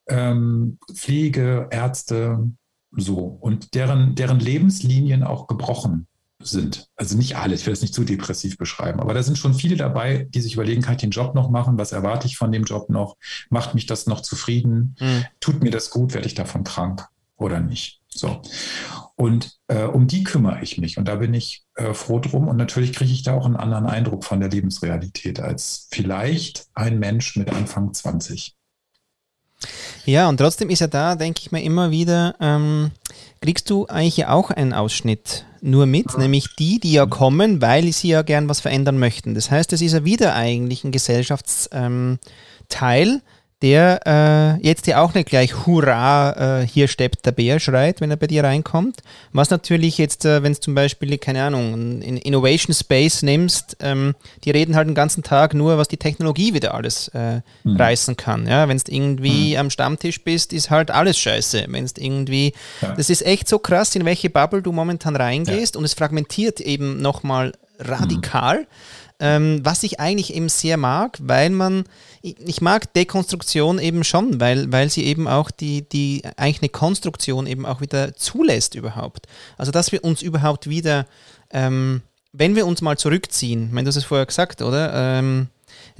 Ähm, Pflege, Ärzte, so. Und deren, deren Lebenslinien auch gebrochen sind. Also nicht alle, ich will es nicht zu depressiv beschreiben, aber da sind schon viele dabei, die sich überlegen, kann ich den Job noch machen? Was erwarte ich von dem Job noch? Macht mich das noch zufrieden? Mhm. Tut mir das gut? Werde ich davon krank oder nicht? So. Und äh, um die kümmere ich mich und da bin ich äh, froh drum. Und natürlich kriege ich da auch einen anderen Eindruck von der Lebensrealität als vielleicht ein Mensch mit Anfang 20. Ja, und trotzdem ist ja da, denke ich mir immer wieder, ähm, kriegst du eigentlich ja auch einen Ausschnitt nur mit, ja. nämlich die, die ja kommen, weil sie ja gern was verändern möchten. Das heißt, es ist ja wieder eigentlich ein Gesellschaftsteil, ähm, der äh, jetzt ja auch nicht gleich Hurra, äh, hier steppt der Bär schreit, wenn er bei dir reinkommt. Was natürlich jetzt, äh, wenn es zum Beispiel, keine Ahnung, in Innovation Space nimmst, ähm, die reden halt den ganzen Tag nur, was die Technologie wieder alles äh, mhm. reißen kann. Ja? Wenn du irgendwie mhm. am Stammtisch bist, ist halt alles scheiße. Wenn es irgendwie, ja. das ist echt so krass, in welche Bubble du momentan reingehst ja. und es fragmentiert eben nochmal radikal. Mhm. Ähm, was ich eigentlich eben sehr mag, weil man, ich mag Dekonstruktion eben schon, weil, weil sie eben auch die, die, eigentlich eine Konstruktion eben auch wieder zulässt überhaupt. Also dass wir uns überhaupt wieder, ähm, wenn wir uns mal zurückziehen, ich meine, du hast es vorher gesagt, oder? Ähm,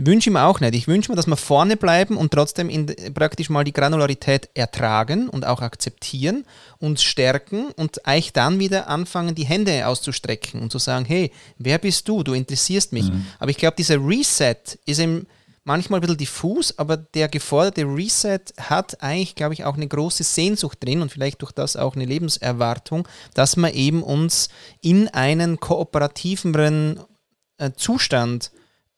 wünsche ich mir auch nicht. Ich wünsche mir, dass wir vorne bleiben und trotzdem in, praktisch mal die Granularität ertragen und auch akzeptieren, uns stärken und eigentlich dann wieder anfangen, die Hände auszustrecken und zu sagen, hey, wer bist du? Du interessierst mich. Mhm. Aber ich glaube, dieser Reset ist eben manchmal ein bisschen diffus, aber der geforderte Reset hat eigentlich, glaube ich, auch eine große Sehnsucht drin und vielleicht durch das auch eine Lebenserwartung, dass man eben uns in einen kooperativeren äh, Zustand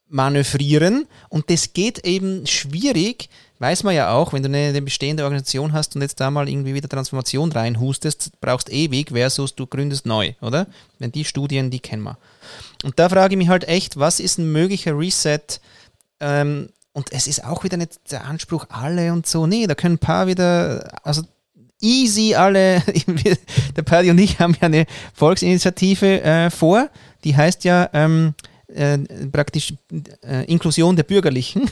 manövrieren und das geht eben schwierig, weiß man ja auch, wenn du eine, eine, bestehende Organisation hast und jetzt da mal irgendwie wieder Transformation reinhustest, brauchst ewig versus du gründest neu, oder? Wenn die Studien, die kennen wir. Und da frage ich mich halt echt, was ist ein möglicher Reset? Ähm, und es ist auch wieder nicht der Anspruch, alle und so. Nee, da können ein paar wieder, also easy alle, der Paddy und ich haben ja eine Volksinitiative äh, vor, die heißt ja ähm, äh, praktisch äh, Inklusion der Bürgerlichen.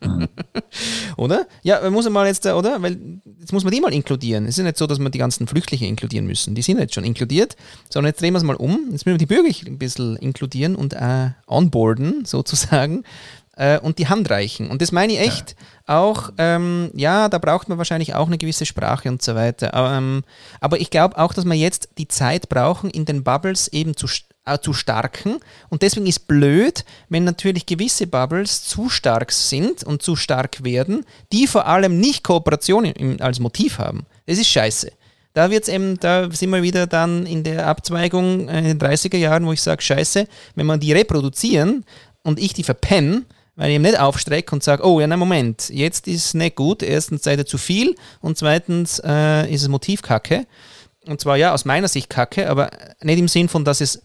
mhm. Oder? Ja, muss man mal jetzt, oder? Weil jetzt muss man die mal inkludieren. Es ist nicht so, dass wir die ganzen Flüchtlinge inkludieren müssen. Die sind jetzt schon inkludiert, sondern jetzt drehen wir es mal um. Jetzt müssen wir die Bürgerlichen ein bisschen inkludieren und äh, onboarden, sozusagen, äh, und die Hand reichen. Und das meine ich echt ja. auch, ähm, ja, da braucht man wahrscheinlich auch eine gewisse Sprache und so weiter. Ähm, aber ich glaube auch, dass wir jetzt die Zeit brauchen, in den Bubbles eben zu äh, zu starken. Und deswegen ist blöd, wenn natürlich gewisse Bubbles zu stark sind und zu stark werden, die vor allem nicht Kooperation im, als Motiv haben. Das ist scheiße. Da wird's eben, da sind wir wieder dann in der Abzweigung in den 30er Jahren, wo ich sage, scheiße, wenn man die reproduzieren und ich die verpenne, weil ich eben nicht aufstrecke und sage, oh ja, nein, Moment, jetzt ist es nicht gut. Erstens seid ihr zu viel und zweitens äh, ist es Motivkacke. Und zwar ja, aus meiner Sicht Kacke, aber nicht im Sinn von, dass es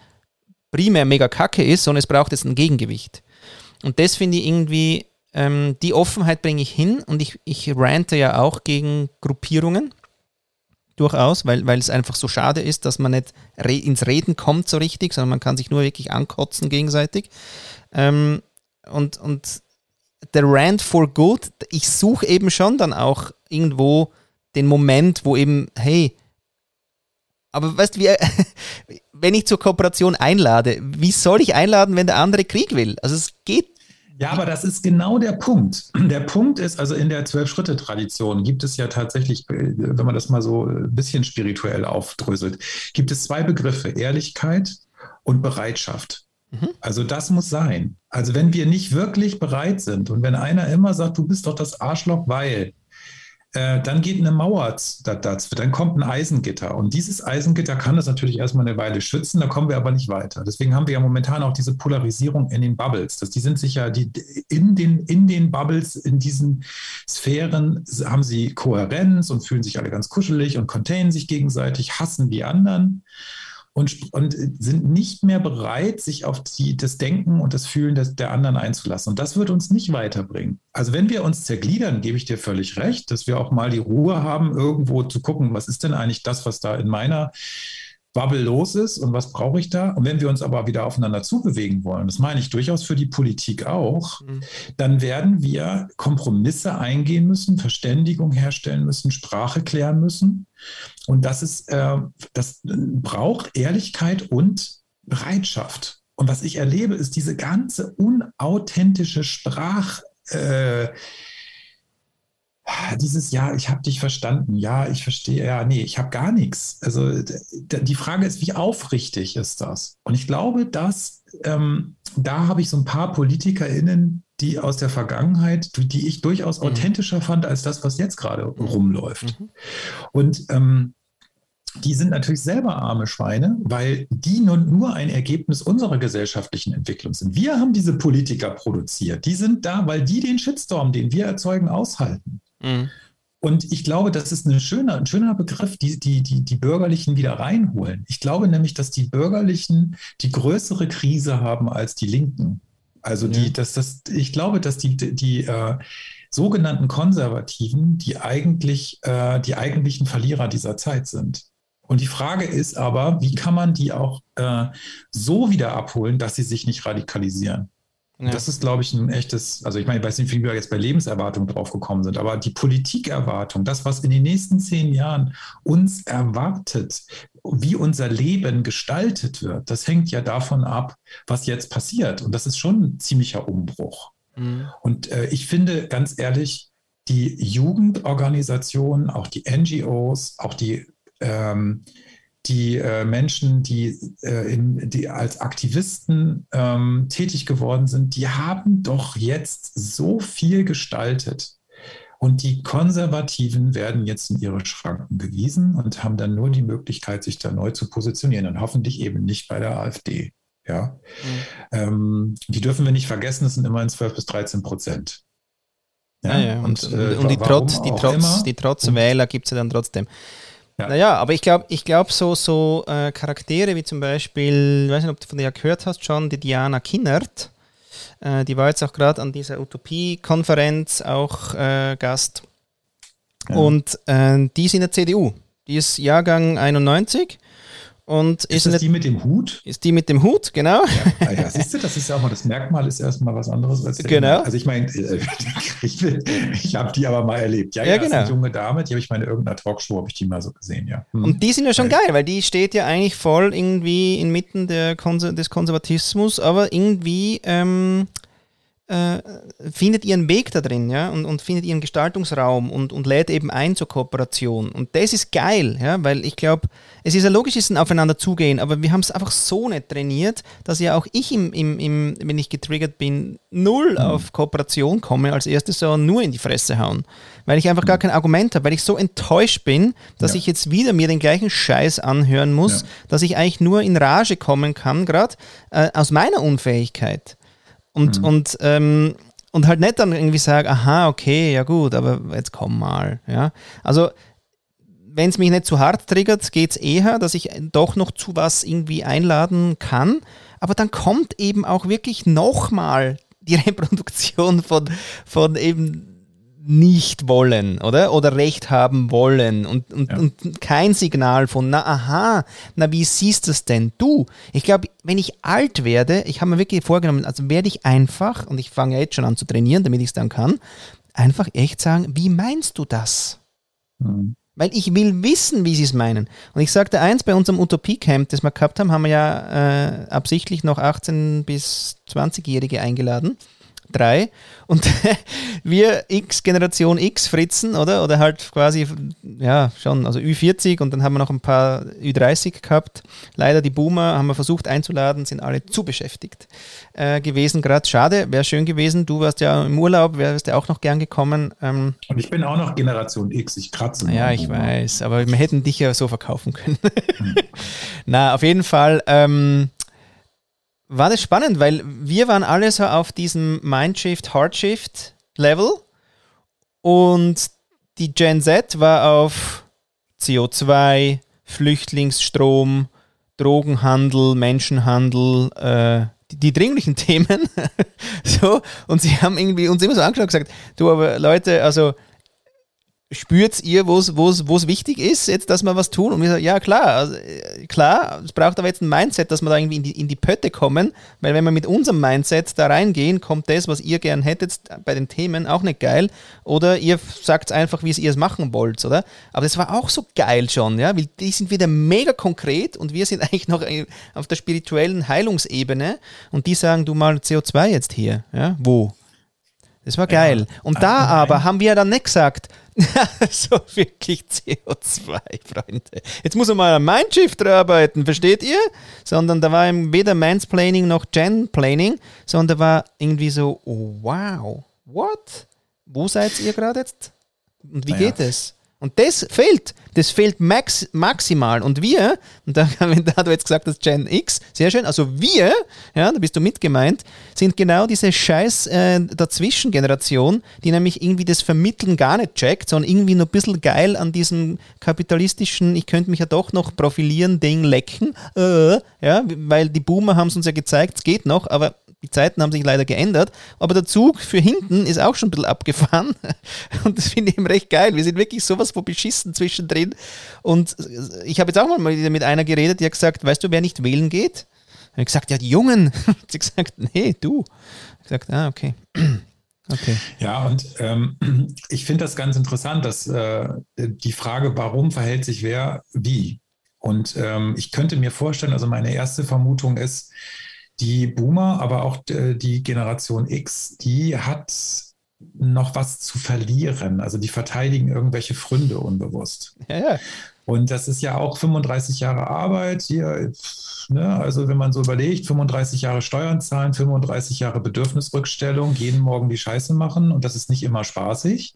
primär mega kacke ist, sondern es braucht jetzt ein Gegengewicht. Und das finde ich irgendwie, ähm, die Offenheit bringe ich hin und ich, ich rante ja auch gegen Gruppierungen. durchaus, weil, weil es einfach so schade ist, dass man nicht re ins Reden kommt so richtig, sondern man kann sich nur wirklich ankotzen gegenseitig. Ähm, und, und der Rant for Good, ich suche eben schon dann auch irgendwo den Moment, wo eben, hey, aber weißt du, wenn ich zur Kooperation einlade, wie soll ich einladen, wenn der andere Krieg will? Also es geht. Ja, aber das ist genau der Punkt. Der Punkt ist, also in der Zwölf-Schritte-Tradition gibt es ja tatsächlich, wenn man das mal so ein bisschen spirituell aufdröselt, gibt es zwei Begriffe, Ehrlichkeit und Bereitschaft. Mhm. Also das muss sein. Also wenn wir nicht wirklich bereit sind und wenn einer immer sagt, du bist doch das Arschloch, weil, äh, dann geht eine Mauer dazu, dann kommt ein Eisengitter. Und dieses Eisengitter kann das natürlich erstmal eine Weile schützen, da kommen wir aber nicht weiter. Deswegen haben wir ja momentan auch diese Polarisierung in den Bubbles. Das, die sind sich ja, die, in, den, in den Bubbles, in diesen Sphären haben sie Kohärenz und fühlen sich alle ganz kuschelig und containen sich gegenseitig, hassen die anderen und, und sind nicht mehr bereit, sich auf die, das Denken und das Fühlen des, der anderen einzulassen. Und das wird uns nicht weiterbringen. Also wenn wir uns zergliedern, gebe ich dir völlig recht, dass wir auch mal die Ruhe haben, irgendwo zu gucken, was ist denn eigentlich das, was da in meiner Bubble los ist und was brauche ich da. Und wenn wir uns aber wieder aufeinander zubewegen wollen, das meine ich durchaus für die Politik auch, mhm. dann werden wir Kompromisse eingehen müssen, Verständigung herstellen müssen, Sprache klären müssen. Und das ist, äh, das braucht Ehrlichkeit und Bereitschaft. Und was ich erlebe, ist diese ganze unauthentische Sprach, äh, dieses Ja, ich habe dich verstanden, ja, ich verstehe, ja, nee, ich habe gar nichts. Also die Frage ist, wie aufrichtig ist das? Und ich glaube, dass ähm, da habe ich so ein paar PolitikerInnen, die aus der Vergangenheit, die ich durchaus mhm. authentischer fand als das, was jetzt gerade rumläuft. Mhm. Und ähm, die sind natürlich selber arme Schweine, weil die nun nur ein Ergebnis unserer gesellschaftlichen Entwicklung sind. Wir haben diese Politiker produziert. Die sind da, weil die den Shitstorm, den wir erzeugen, aushalten. Mhm. Und ich glaube, das ist eine schöne, ein schöner Begriff, die, die, die, die Bürgerlichen wieder reinholen. Ich glaube nämlich, dass die Bürgerlichen die größere Krise haben als die Linken. Also die, ja. dass das, ich glaube, dass die, die, die äh, sogenannten Konservativen die eigentlich äh, die eigentlichen Verlierer dieser Zeit sind. Und die Frage ist aber, wie kann man die auch äh, so wieder abholen, dass sie sich nicht radikalisieren? Ja. Das ist, glaube ich, ein echtes, also ich meine, ich weiß nicht, wie wir jetzt bei Lebenserwartung drauf gekommen sind, aber die Politikerwartung, das, was in den nächsten zehn Jahren uns erwartet, wie unser Leben gestaltet wird, das hängt ja davon ab, was jetzt passiert. Und das ist schon ein ziemlicher Umbruch. Mhm. Und äh, ich finde, ganz ehrlich, die Jugendorganisationen, auch die NGOs, auch die ähm, die äh, Menschen, die, äh, in, die als Aktivisten ähm, tätig geworden sind, die haben doch jetzt so viel gestaltet. Und die Konservativen werden jetzt in ihre Schranken gewiesen und haben dann nur die Möglichkeit, sich da neu zu positionieren und hoffentlich eben nicht bei der AfD. Ja? Mhm. Ähm, die dürfen wir nicht vergessen, es sind immerhin 12 bis 13 Prozent. Ja, ja, ja. Und, und, äh, und die, Trotz, die, Trotz, die Trotzwähler gibt es ja dann trotzdem. Ja. Naja, aber ich glaube, ich glaub, so, so äh, Charaktere wie zum Beispiel, ich weiß nicht, ob du von der gehört hast schon, die Diana Kinnert, äh, die war jetzt auch gerade an dieser Utopie-Konferenz auch äh, Gast. Ja. Und äh, die ist in der CDU. Die ist Jahrgang 91 und ist, ist das die mit dem Hut? Ist die mit dem Hut, genau. Ja, ah ja, siehst du, das ist ja auch mal das Merkmal, ist erstmal was anderes als Genau. Also ich meine, äh, ich, ich habe die aber mal erlebt. Ja, ja, ja genau. eine junge Dame, die habe ich mal in irgendeiner Talkshow, habe ich die mal so gesehen, ja. Hm. Und die sind ja schon geil, weil die steht ja eigentlich voll irgendwie inmitten der Konser des Konservatismus, aber irgendwie ähm, äh, findet ihren Weg da drin, ja, und, und findet ihren Gestaltungsraum und, und lädt eben ein zur Kooperation. Und das ist geil, ja, weil ich glaube, es ist ja logisch, es ist ein Aufeinander zugehen, aber wir haben es einfach so nicht trainiert, dass ja auch ich, im, im, im, wenn ich getriggert bin, null mhm. auf Kooperation komme, als erstes so nur in die Fresse hauen. Weil ich einfach mhm. gar kein Argument habe, weil ich so enttäuscht bin, dass ja. ich jetzt wieder mir den gleichen Scheiß anhören muss, ja. dass ich eigentlich nur in Rage kommen kann, gerade äh, aus meiner Unfähigkeit. Und, mhm. und, ähm, und halt nicht dann irgendwie sagen, aha, okay, ja gut, aber jetzt komm mal. Ja? Also, wenn es mich nicht zu hart triggert, geht es eher, dass ich doch noch zu was irgendwie einladen kann. Aber dann kommt eben auch wirklich nochmal die Reproduktion von, von eben nicht wollen, oder? Oder Recht haben wollen und, und, ja. und kein Signal von, na aha, na wie siehst du es denn du? Ich glaube, wenn ich alt werde, ich habe mir wirklich vorgenommen, also werde ich einfach, und ich fange jetzt schon an zu trainieren, damit ich es dann kann, einfach echt sagen, wie meinst du das? Mhm. Weil ich will wissen, wie sie es meinen. Und ich sagte eins, bei unserem Utopie-Camp, das wir gehabt haben, haben wir ja äh, absichtlich noch 18- bis 20-Jährige eingeladen drei. Und wir X, Generation X Fritzen, oder? Oder halt quasi, ja, schon, also Ü40 und dann haben wir noch ein paar Ü30 gehabt. Leider die Boomer haben wir versucht einzuladen, sind alle zu beschäftigt äh, gewesen. Gerade schade, wäre schön gewesen. Du warst ja im Urlaub, wärst ja auch noch gern gekommen. Ähm, und ich bin auch noch Generation X, ich kratze. Ja, ich Boomer. weiß, aber wir hätten dich ja so verkaufen können. hm. Na, auf jeden Fall. Ähm, war das spannend, weil wir waren alle so auf diesem Mindshift, Hardshift Level und die Gen Z war auf CO2, Flüchtlingsstrom, Drogenhandel, Menschenhandel, äh, die, die, dringlichen Themen. so, und sie haben irgendwie uns immer so angeschaut und gesagt, du aber Leute, also spürt ihr, wo es wichtig ist, jetzt, dass wir was tun? Und wir sagen, ja klar, also, äh, klar, es braucht aber jetzt ein Mindset, dass wir da irgendwie in die, in die Pötte kommen, weil wenn wir mit unserem Mindset da reingehen, kommt das, was ihr gern hättet bei den Themen, auch nicht geil. Oder ihr sagt einfach, wie ihr es machen wollt, oder? Aber das war auch so geil schon, ja, weil die sind wieder mega konkret und wir sind eigentlich noch auf der spirituellen Heilungsebene und die sagen, du mal CO2 jetzt hier, ja, wo? Das war geil. Und da aber haben wir dann nicht gesagt, so wirklich CO2, Freunde. Jetzt muss man mal am Mindshift arbeiten, versteht ihr? Sondern da war weder Mansplaining noch Genplaining, sondern da war irgendwie so, oh, wow, what? Wo seid ihr gerade jetzt? Und wie naja. geht es? Und das fehlt. Das fehlt max, maximal. Und wir, und da, da du jetzt gesagt hast, Gen X, sehr schön, also wir, ja, da bist du mitgemeint, sind genau diese scheiß äh, Dazwischengeneration, die nämlich irgendwie das Vermitteln gar nicht checkt, sondern irgendwie nur ein bisschen geil an diesem kapitalistischen, ich könnte mich ja doch noch profilieren, Ding lecken, äh, ja, weil die Boomer haben es uns ja gezeigt, es geht noch, aber die Zeiten haben sich leider geändert, aber der Zug für hinten ist auch schon ein bisschen abgefahren. Und das finde ich eben recht geil. Wir sind wirklich sowas von beschissen zwischendrin. Und ich habe jetzt auch mal mit einer geredet, die hat gesagt, weißt du, wer nicht wählen geht? Ich gesagt, ja, die Jungen. sie hat gesagt, nee, du. Ich gesagt, ah, okay. Okay. Ja, und ähm, ich finde das ganz interessant, dass äh, die Frage, warum verhält sich wer wie? Und ähm, ich könnte mir vorstellen, also meine erste Vermutung ist, die Boomer, aber auch äh, die Generation X, die hat noch was zu verlieren. Also die verteidigen irgendwelche Fründe unbewusst. Ja, ja. Und das ist ja auch 35 Jahre Arbeit. Hier, ne, also wenn man so überlegt, 35 Jahre Steuern zahlen, 35 Jahre Bedürfnisrückstellung, jeden Morgen die Scheiße machen und das ist nicht immer spaßig.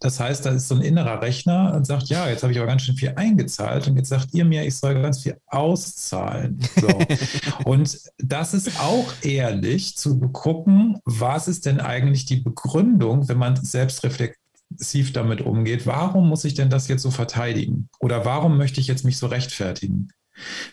Das heißt, da ist so ein innerer Rechner und sagt, ja, jetzt habe ich aber ganz schön viel eingezahlt und jetzt sagt ihr mir, ich soll ganz viel auszahlen. So. und das ist auch ehrlich zu gucken, was ist denn eigentlich die Begründung, wenn man selbst reflektiert aggressiv damit umgeht, warum muss ich denn das jetzt so verteidigen? Oder warum möchte ich jetzt mich so rechtfertigen?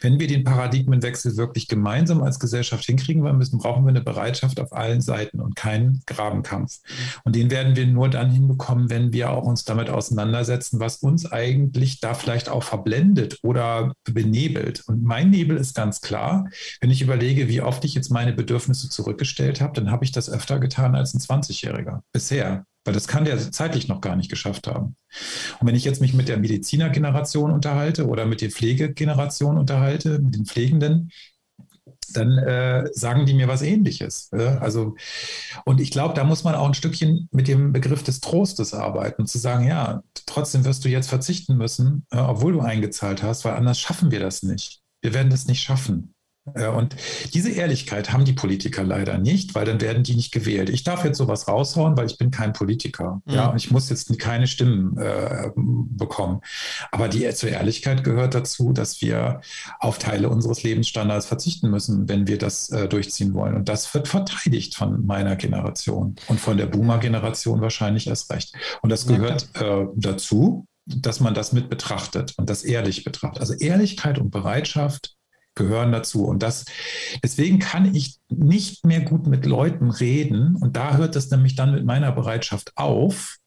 Wenn wir den Paradigmenwechsel wirklich gemeinsam als Gesellschaft hinkriegen wollen müssen, brauchen wir eine Bereitschaft auf allen Seiten und keinen Grabenkampf. Und den werden wir nur dann hinbekommen, wenn wir auch uns damit auseinandersetzen, was uns eigentlich da vielleicht auch verblendet oder benebelt. Und mein Nebel ist ganz klar, wenn ich überlege, wie oft ich jetzt meine Bedürfnisse zurückgestellt habe, dann habe ich das öfter getan als ein 20-Jähriger bisher. Weil das kann der zeitlich noch gar nicht geschafft haben. Und wenn ich jetzt mich mit der Medizinergeneration unterhalte oder mit der Pflegegeneration unterhalte, mit den Pflegenden, dann äh, sagen die mir was Ähnliches. Äh? Also, und ich glaube, da muss man auch ein Stückchen mit dem Begriff des Trostes arbeiten, zu sagen, ja, trotzdem wirst du jetzt verzichten müssen, äh, obwohl du eingezahlt hast, weil anders schaffen wir das nicht. Wir werden das nicht schaffen. Äh, und diese Ehrlichkeit haben die Politiker leider nicht, weil dann werden die nicht gewählt. Ich darf jetzt sowas raushauen, weil ich bin kein Politiker. Mhm. Ja, ich muss jetzt keine Stimmen äh, bekommen. Aber die zur Ehrlichkeit gehört dazu, dass wir auf Teile unseres Lebensstandards verzichten müssen, wenn wir das äh, durchziehen wollen. Und das wird verteidigt von meiner Generation und von der Boomer-Generation wahrscheinlich erst recht. Und das gehört äh, dazu, dass man das mit betrachtet und das ehrlich betrachtet. Also Ehrlichkeit und Bereitschaft, gehören dazu. Und das, deswegen kann ich nicht mehr gut mit Leuten reden. Und da hört es nämlich dann mit meiner Bereitschaft auf,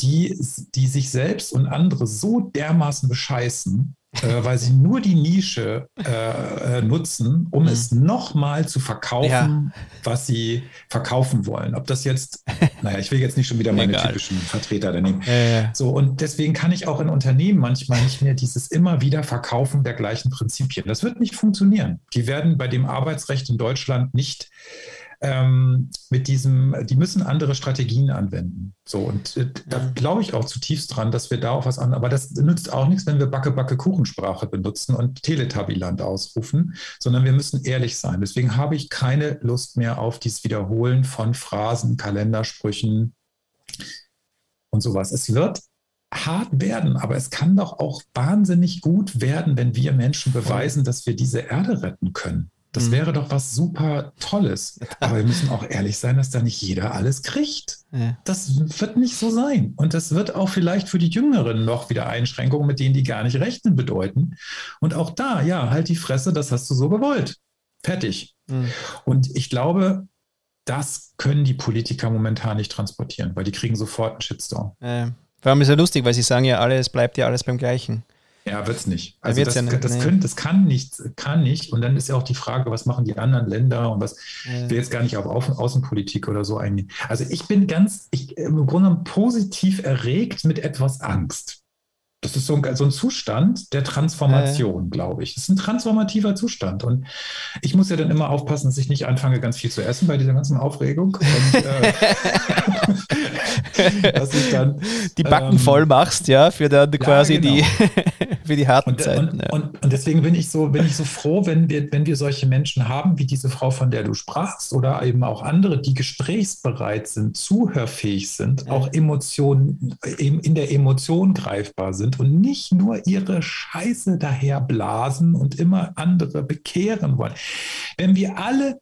die, die sich selbst und andere so dermaßen bescheißen, äh, weil sie nur die Nische äh, äh, nutzen, um mhm. es nochmal zu verkaufen, ja. was sie verkaufen wollen. Ob das jetzt, naja, ich will jetzt nicht schon wieder meine Egal. typischen Vertreter da nehmen. Äh. So, und deswegen kann ich auch in Unternehmen manchmal nicht mehr dieses immer wieder Verkaufen der gleichen Prinzipien. Das wird nicht funktionieren. Die werden bei dem Arbeitsrecht in Deutschland nicht ähm, mit diesem, die müssen andere Strategien anwenden. So, und äh, da glaube ich auch zutiefst dran, dass wir da auch was an, aber das nützt auch nichts, wenn wir Backe, Backe, Kuchensprache benutzen und Teletabiland ausrufen, sondern wir müssen ehrlich sein. Deswegen habe ich keine Lust mehr auf dieses Wiederholen von Phrasen, Kalendersprüchen und sowas. Es wird hart werden, aber es kann doch auch wahnsinnig gut werden, wenn wir Menschen beweisen, dass wir diese Erde retten können. Das mhm. wäre doch was super Tolles. Aber wir müssen auch ehrlich sein, dass da nicht jeder alles kriegt. Ja. Das wird nicht so sein. Und das wird auch vielleicht für die Jüngeren noch wieder Einschränkungen, mit denen die gar nicht rechnen, bedeuten. Und auch da, ja, halt die Fresse, das hast du so gewollt. Fertig. Mhm. Und ich glaube, das können die Politiker momentan nicht transportieren, weil die kriegen sofort einen Shitstorm. Äh, vor allem ist ja lustig, weil sie sagen ja alle, es bleibt ja alles beim Gleichen. Ja, wird es nicht. Also das, ja nicht, das, nee. können, das, kann nicht, kann nicht. Und dann ist ja auch die Frage, was machen die anderen Länder und was, ich will jetzt gar nicht auf Außenpolitik oder so eingehen. Also ich bin ganz, ich, im Grunde positiv erregt mit etwas Angst. Das ist so ein, so ein Zustand der Transformation, äh. glaube ich. Das ist ein transformativer Zustand. Und ich muss ja dann immer aufpassen, dass ich nicht anfange, ganz viel zu essen bei dieser ganzen Aufregung. Und, äh, dass ich dann die Backen ähm, voll machst, ja, für dann quasi ja, genau. die für die harten und, Zeiten. Und, ja. und, und, deswegen bin ich so, bin ich so froh, wenn wir, wenn wir solche Menschen haben, wie diese Frau, von der du sprachst, oder eben auch andere, die gesprächsbereit sind, zuhörfähig sind, auch Emotionen in der Emotion greifbar sind und nicht nur ihre Scheiße daher blasen und immer andere bekehren wollen. Wenn wir alle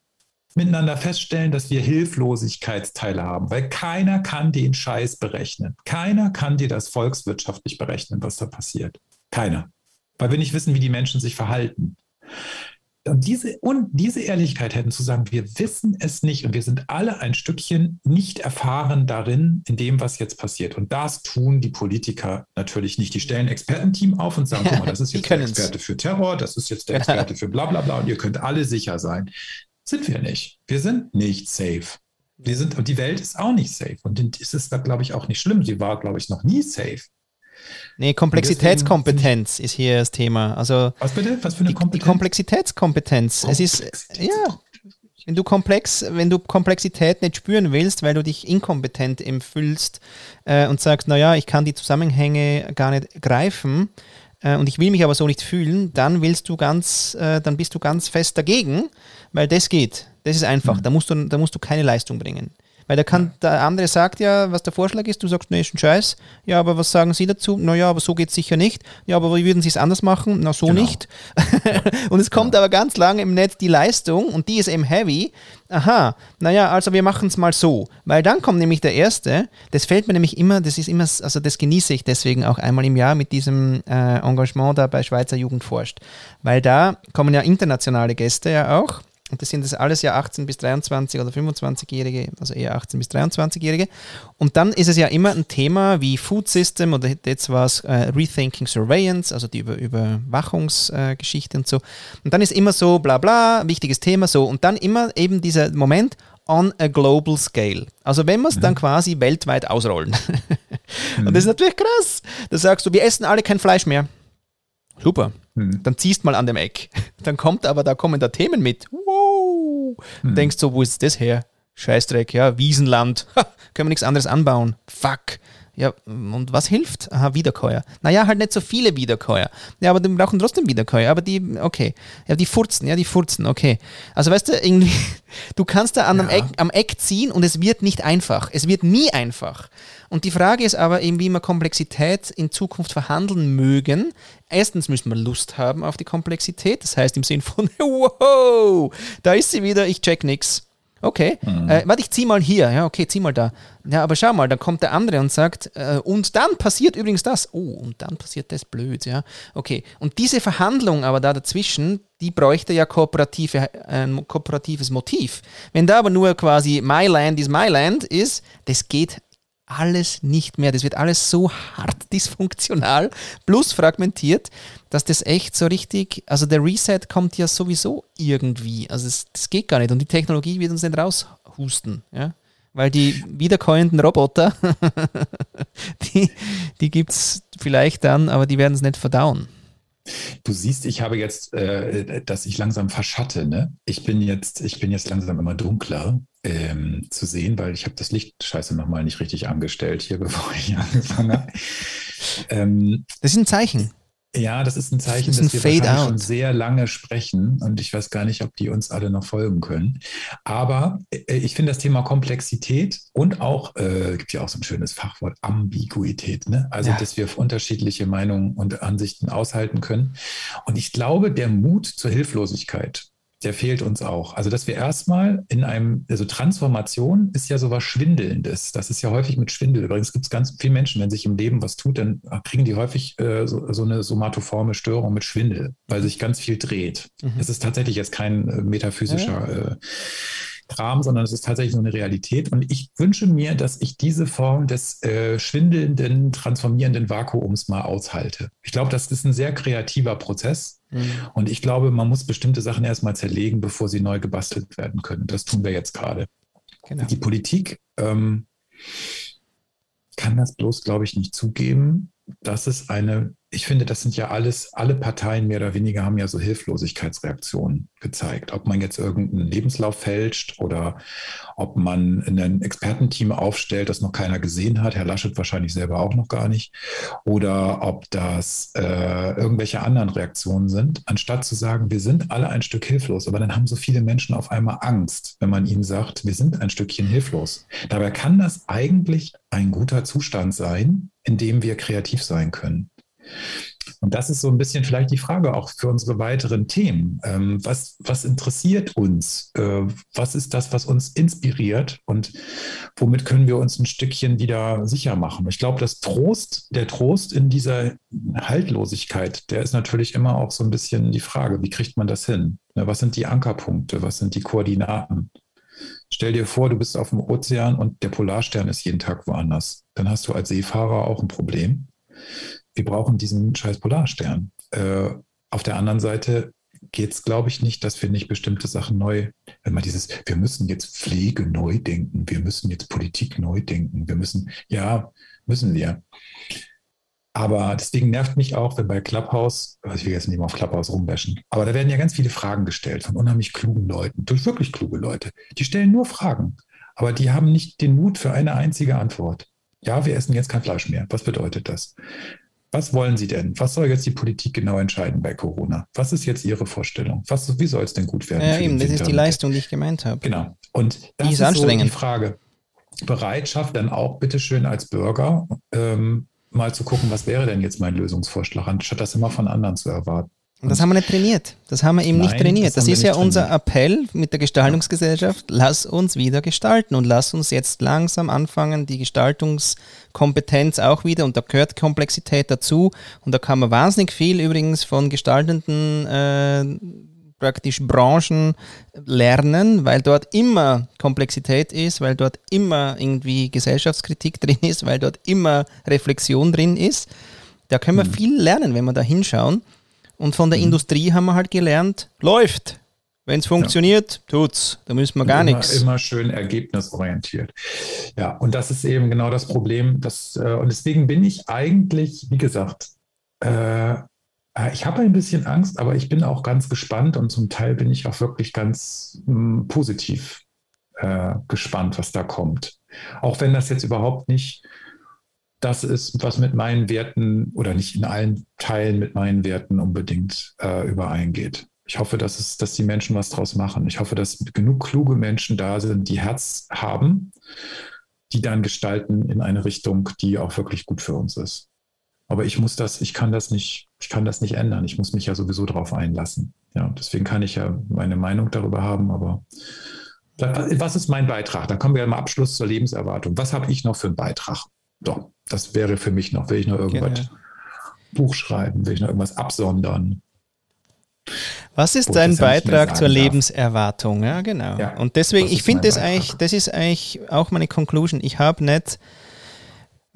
miteinander feststellen, dass wir Hilflosigkeitsteile haben, weil keiner kann den Scheiß berechnen. Keiner kann dir das volkswirtschaftlich berechnen, was da passiert. Keiner. Weil wir nicht wissen, wie die Menschen sich verhalten. Und diese, und diese Ehrlichkeit hätten zu sagen, wir wissen es nicht und wir sind alle ein Stückchen nicht erfahren darin, in dem, was jetzt passiert. Und das tun die Politiker natürlich nicht. Die stellen Expertenteam auf und sagen, guck mal, das ist jetzt der Experte für Terror, das ist jetzt der Experte für bla bla bla und ihr könnt alle sicher sein. Sind wir nicht. Wir sind nicht safe. Wir sind, und die Welt ist auch nicht safe. Und es ist, glaube ich, auch nicht schlimm. Sie war, glaube ich, noch nie safe. Nee, Komplexitätskompetenz ist hier das Thema. Also Was bitte? Was für eine Kompetenz? Die Komplexitätskompetenz. Es ist, ja, wenn du komplex, wenn du Komplexität nicht spüren willst, weil du dich inkompetent empfühlst äh, und sagst, naja, ich kann die Zusammenhänge gar nicht greifen äh, und ich will mich aber so nicht fühlen, dann willst du ganz, äh, dann bist du ganz fest dagegen, weil das geht. Das ist einfach. Mhm. Da musst du, da musst du keine Leistung bringen. Weil der, kann, der andere sagt ja, was der Vorschlag ist, du sagst, nee, ist ein Scheiß. Ja, aber was sagen Sie dazu? Naja, aber so geht es sicher nicht. Ja, aber wie würden Sie es anders machen? Na, so genau. nicht. und es kommt ja. aber ganz lange im Netz die Leistung und die ist eben heavy. Aha, naja, also wir machen es mal so. Weil dann kommt nämlich der Erste, das fällt mir nämlich immer, das ist immer, also das genieße ich deswegen auch einmal im Jahr mit diesem äh, Engagement da bei Schweizer Jugend forscht. Weil da kommen ja internationale Gäste ja auch und das sind das alles ja 18 bis 23 oder 25-Jährige, also eher 18 bis 23-Jährige. Und dann ist es ja immer ein Thema wie Food System oder jetzt war es äh, Rethinking Surveillance, also die Über Überwachungsgeschichte äh, und so. Und dann ist immer so, bla bla, wichtiges Thema so. Und dann immer eben dieser Moment on a global scale. Also wenn wir es mhm. dann quasi weltweit ausrollen. und das ist mhm. natürlich krass. Da sagst du, wir essen alle kein Fleisch mehr. Super. Hm. Dann ziehst mal an dem Eck. Dann kommt aber, da kommen da Themen mit. Wow. Hm. Denkst so, wo ist das her? Scheißdreck, ja, Wiesenland. Ha, können wir nichts anderes anbauen. Fuck. Ja, und was hilft? Aha, Wiederkäuer. Naja, halt nicht so viele Wiederkäuer. Ja, aber die brauchen trotzdem Wiederkäuer. Aber die, okay. Ja, die furzen, ja, die furzen, okay. Also weißt du, irgendwie, du kannst da an ja. Eck, am Eck ziehen und es wird nicht einfach. Es wird nie einfach. Und die Frage ist aber eben, wie wir Komplexität in Zukunft verhandeln mögen. Erstens müssen wir Lust haben auf die Komplexität. Das heißt im Sinn von, wow, da ist sie wieder, ich check nix. Okay, mhm. äh, warte, ich zieh mal hier. Ja, okay, zieh mal da. Ja, aber schau mal, dann kommt der andere und sagt, äh, und dann passiert übrigens das. Oh, und dann passiert das blöd, ja. Okay, und diese Verhandlung aber da dazwischen, die bräuchte ja kooperative, ein kooperatives Motiv. Wenn da aber nur quasi My Land is My Land ist, das geht alles nicht mehr. Das wird alles so hart dysfunktional plus fragmentiert, dass das echt so richtig, also der Reset kommt ja sowieso irgendwie. Also das, das geht gar nicht und die Technologie wird uns nicht raushusten. Ja? Weil die wiederkäuenden Roboter, die, die gibt es vielleicht dann, aber die werden es nicht verdauen. Du siehst, ich habe jetzt, äh, dass ich langsam verschatte. Ne? Ich bin jetzt, ich bin jetzt langsam immer dunkler ähm, zu sehen, weil ich habe das Licht scheiße nochmal nicht richtig angestellt hier, bevor ich angefangen habe. ähm, das ist ein Zeichen. Ja, das ist ein Zeichen, das dass wir wahrscheinlich schon sehr lange sprechen und ich weiß gar nicht, ob die uns alle noch folgen können. Aber äh, ich finde das Thema Komplexität und auch, äh, gibt ja auch so ein schönes Fachwort, Ambiguität, ne? also ja. dass wir unterschiedliche Meinungen und Ansichten aushalten können. Und ich glaube, der Mut zur Hilflosigkeit, der fehlt uns auch. Also, dass wir erstmal in einem, also Transformation ist ja sowas Schwindelndes. Das ist ja häufig mit Schwindel. Übrigens gibt es ganz viele Menschen, wenn sich im Leben was tut, dann kriegen die häufig äh, so, so, eine somatoforme Störung mit Schwindel, weil sich ganz viel dreht. Mhm. Es ist tatsächlich jetzt kein äh, metaphysischer ja. äh, Kram, sondern es ist tatsächlich so eine Realität. Und ich wünsche mir, dass ich diese Form des äh, schwindelnden, transformierenden Vakuums mal aushalte. Ich glaube, das ist ein sehr kreativer Prozess. Mhm. Und ich glaube, man muss bestimmte Sachen erstmal zerlegen, bevor sie neu gebastelt werden können. Das tun wir jetzt gerade. Genau. Die Politik ähm, kann das bloß, glaube ich, nicht zugeben, dass es eine ich finde, das sind ja alles, alle Parteien mehr oder weniger haben ja so Hilflosigkeitsreaktionen gezeigt. Ob man jetzt irgendeinen Lebenslauf fälscht oder ob man ein Expertenteam aufstellt, das noch keiner gesehen hat, Herr Laschet wahrscheinlich selber auch noch gar nicht, oder ob das äh, irgendwelche anderen Reaktionen sind, anstatt zu sagen, wir sind alle ein Stück hilflos. Aber dann haben so viele Menschen auf einmal Angst, wenn man ihnen sagt, wir sind ein Stückchen hilflos. Dabei kann das eigentlich ein guter Zustand sein, in dem wir kreativ sein können. Und das ist so ein bisschen vielleicht die Frage auch für unsere weiteren Themen. Ähm, was, was interessiert uns? Äh, was ist das, was uns inspiriert? Und womit können wir uns ein Stückchen wieder sicher machen? Ich glaube, das Trost, der Trost in dieser Haltlosigkeit, der ist natürlich immer auch so ein bisschen die Frage, wie kriegt man das hin? Ne, was sind die Ankerpunkte? Was sind die Koordinaten? Stell dir vor, du bist auf dem Ozean und der Polarstern ist jeden Tag woanders. Dann hast du als Seefahrer auch ein Problem wir brauchen diesen scheiß Polarstern. Äh, auf der anderen Seite geht es, glaube ich, nicht, dass wir nicht bestimmte Sachen neu, wenn man dieses, wir müssen jetzt Pflege neu denken, wir müssen jetzt Politik neu denken, wir müssen, ja, müssen wir. Aber deswegen nervt mich auch, wenn bei Clubhouse, ich will jetzt nicht mal auf Clubhouse rumwäschen, aber da werden ja ganz viele Fragen gestellt von unheimlich klugen Leuten, durch wirklich kluge Leute. Die stellen nur Fragen, aber die haben nicht den Mut für eine einzige Antwort. Ja, wir essen jetzt kein Fleisch mehr. Was bedeutet das? Was wollen Sie denn? Was soll jetzt die Politik genau entscheiden bei Corona? Was ist jetzt Ihre Vorstellung? Was, wie soll es denn gut werden? Ja, eben, das ist die Leistung, die ich gemeint habe. Genau. Und das die ist, ist so die Frage. Bereitschaft dann auch bitteschön als Bürger ähm, mal zu gucken, was wäre denn jetzt mein Lösungsvorschlag, anstatt das immer von anderen zu erwarten. Und das haben wir nicht trainiert. Das haben wir eben Nein, nicht trainiert. Das, das ist ja unser trainiert. Appell mit der Gestaltungsgesellschaft. Lass uns wieder gestalten und lass uns jetzt langsam anfangen, die Gestaltungskompetenz auch wieder, und da gehört Komplexität dazu. Und da kann man wahnsinnig viel übrigens von gestaltenden äh, praktisch Branchen lernen, weil dort immer Komplexität ist, weil dort immer irgendwie Gesellschaftskritik drin ist, weil dort immer Reflexion drin ist. Da können wir mhm. viel lernen, wenn wir da hinschauen. Und von der mhm. Industrie haben wir halt gelernt, läuft. Wenn es funktioniert, ja. tut's. Da müssen wir gar nichts. Immer schön ergebnisorientiert. Ja, und das ist eben genau das Problem. Dass, äh, und deswegen bin ich eigentlich, wie gesagt, äh, ich habe ein bisschen Angst, aber ich bin auch ganz gespannt und zum Teil bin ich auch wirklich ganz mh, hm, positiv äh, gespannt, was da kommt. Auch wenn das jetzt überhaupt nicht das ist, was mit meinen Werten oder nicht in allen Teilen mit meinen Werten unbedingt äh, übereingeht. Ich hoffe, dass, es, dass die Menschen was draus machen. Ich hoffe, dass genug kluge Menschen da sind, die Herz haben, die dann gestalten in eine Richtung, die auch wirklich gut für uns ist. Aber ich muss das, ich kann das nicht, ich kann das nicht ändern. Ich muss mich ja sowieso darauf einlassen. Ja, deswegen kann ich ja meine Meinung darüber haben, aber was ist mein Beitrag? Da kommen wir im Abschluss zur Lebenserwartung. Was habe ich noch für einen Beitrag? Doch, das wäre für mich noch, will ich noch irgendwas genau. Buch schreiben, will ich noch irgendwas absondern. Was ist dein Beitrag zur Lebenserwartung? Ja, genau. Ja, Und deswegen, ich finde das eigentlich, das ist eigentlich auch meine Conclusion. Ich habe nicht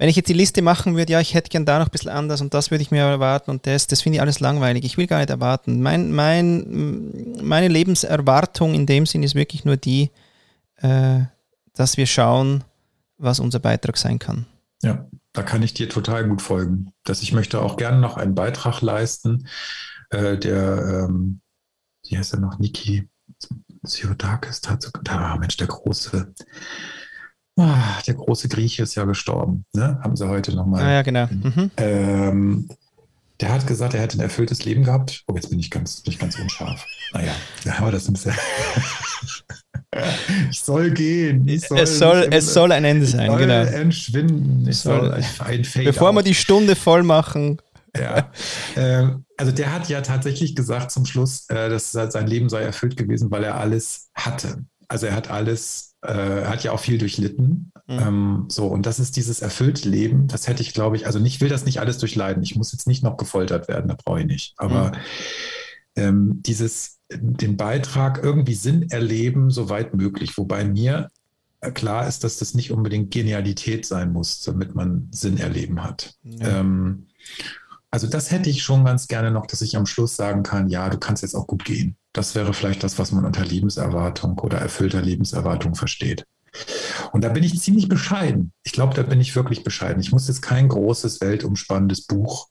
wenn ich jetzt die Liste machen würde, ja, ich hätte gern da noch ein bisschen anders und das würde ich mir erwarten und das, das finde ich alles langweilig. Ich will gar nicht erwarten. Mein, mein, meine Lebenserwartung in dem Sinn ist wirklich nur die, äh, dass wir schauen, was unser Beitrag sein kann. Ja, da kann ich dir total gut folgen. Dass ich möchte auch gerne noch einen Beitrag leisten, äh, der, ähm, wie heißt er noch, Niki Theodakis, ah, Mensch, der große, ah, der große Grieche ist ja gestorben, ne? Haben sie heute nochmal. Ah, ja, genau. Mhm. Ähm, der hat gesagt, er hätte ein erfülltes Leben gehabt. Oh, jetzt bin ich ganz, nicht ganz unscharf. Naja, aber das ist ja. Ich soll gehen. Ich soll, es, soll, es soll ein Ende sein, genau. Entschwinden. Ich soll, soll ein Fade Bevor wir die Stunde voll machen. Ja. äh, also der hat ja tatsächlich gesagt zum Schluss, äh, dass sein Leben sei erfüllt gewesen, weil er alles hatte. Also er hat alles, äh, er hat ja auch viel durchlitten. Mhm. Ähm, so, und das ist dieses erfüllte Leben, das hätte ich, glaube ich, also ich will das nicht alles durchleiden. Ich muss jetzt nicht noch gefoltert werden, da brauche ich nicht. Aber mhm. ähm, dieses, den Beitrag irgendwie Sinn erleben, soweit möglich. Wobei mir äh, klar ist, dass das nicht unbedingt Genialität sein muss, damit man Sinn erleben hat. Ja. Ähm, also das hätte ich schon ganz gerne noch, dass ich am Schluss sagen kann, ja, du kannst jetzt auch gut gehen. Das wäre vielleicht das, was man unter Lebenserwartung oder erfüllter Lebenserwartung versteht. Und da bin ich ziemlich bescheiden. Ich glaube, da bin ich wirklich bescheiden. Ich muss jetzt kein großes, weltumspannendes Buch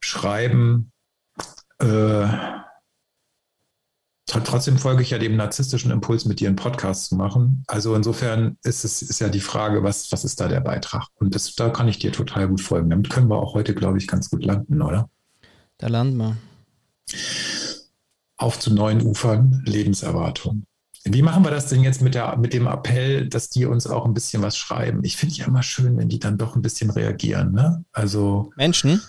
schreiben. Äh, Trotzdem folge ich ja dem narzisstischen Impuls, mit dir einen Podcast zu machen. Also insofern ist es ist ja die Frage, was, was ist da der Beitrag? Und das, da kann ich dir total gut folgen. Damit können wir auch heute, glaube ich, ganz gut landen, oder? Da landen wir. Auf zu neuen Ufern, Lebenserwartung. Wie machen wir das denn jetzt mit, der, mit dem Appell, dass die uns auch ein bisschen was schreiben? Ich finde ja immer schön, wenn die dann doch ein bisschen reagieren. Ne? Also Menschen?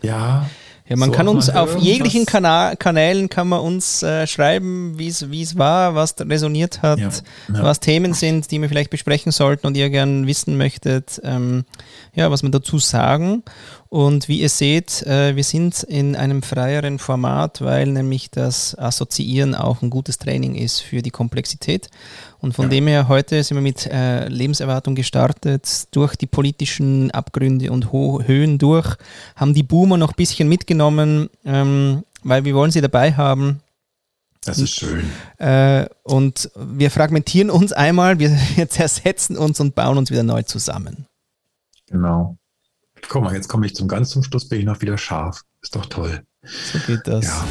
Ja, ja, man so kann uns auf jeglichen Kana Kanälen kann man uns äh, schreiben, wie es war, was resoniert hat, ja, ja. was Themen sind, die wir vielleicht besprechen sollten und ihr gern wissen möchtet, ähm, ja, was wir dazu sagen. Und wie ihr seht, äh, wir sind in einem freieren Format, weil nämlich das Assoziieren auch ein gutes Training ist für die Komplexität. Und von ja. dem her, heute sind wir mit äh, Lebenserwartung gestartet, durch die politischen Abgründe und Ho Höhen durch, haben die Boomer noch ein bisschen mitgenommen, ähm, weil wir wollen sie dabei haben. Das ist schön. Äh, und wir fragmentieren uns einmal, wir, wir zersetzen uns und bauen uns wieder neu zusammen. Genau. Guck mal, jetzt komme ich zum ganz zum Schluss, bin ich noch wieder scharf. Ist doch toll. So geht das. Ja.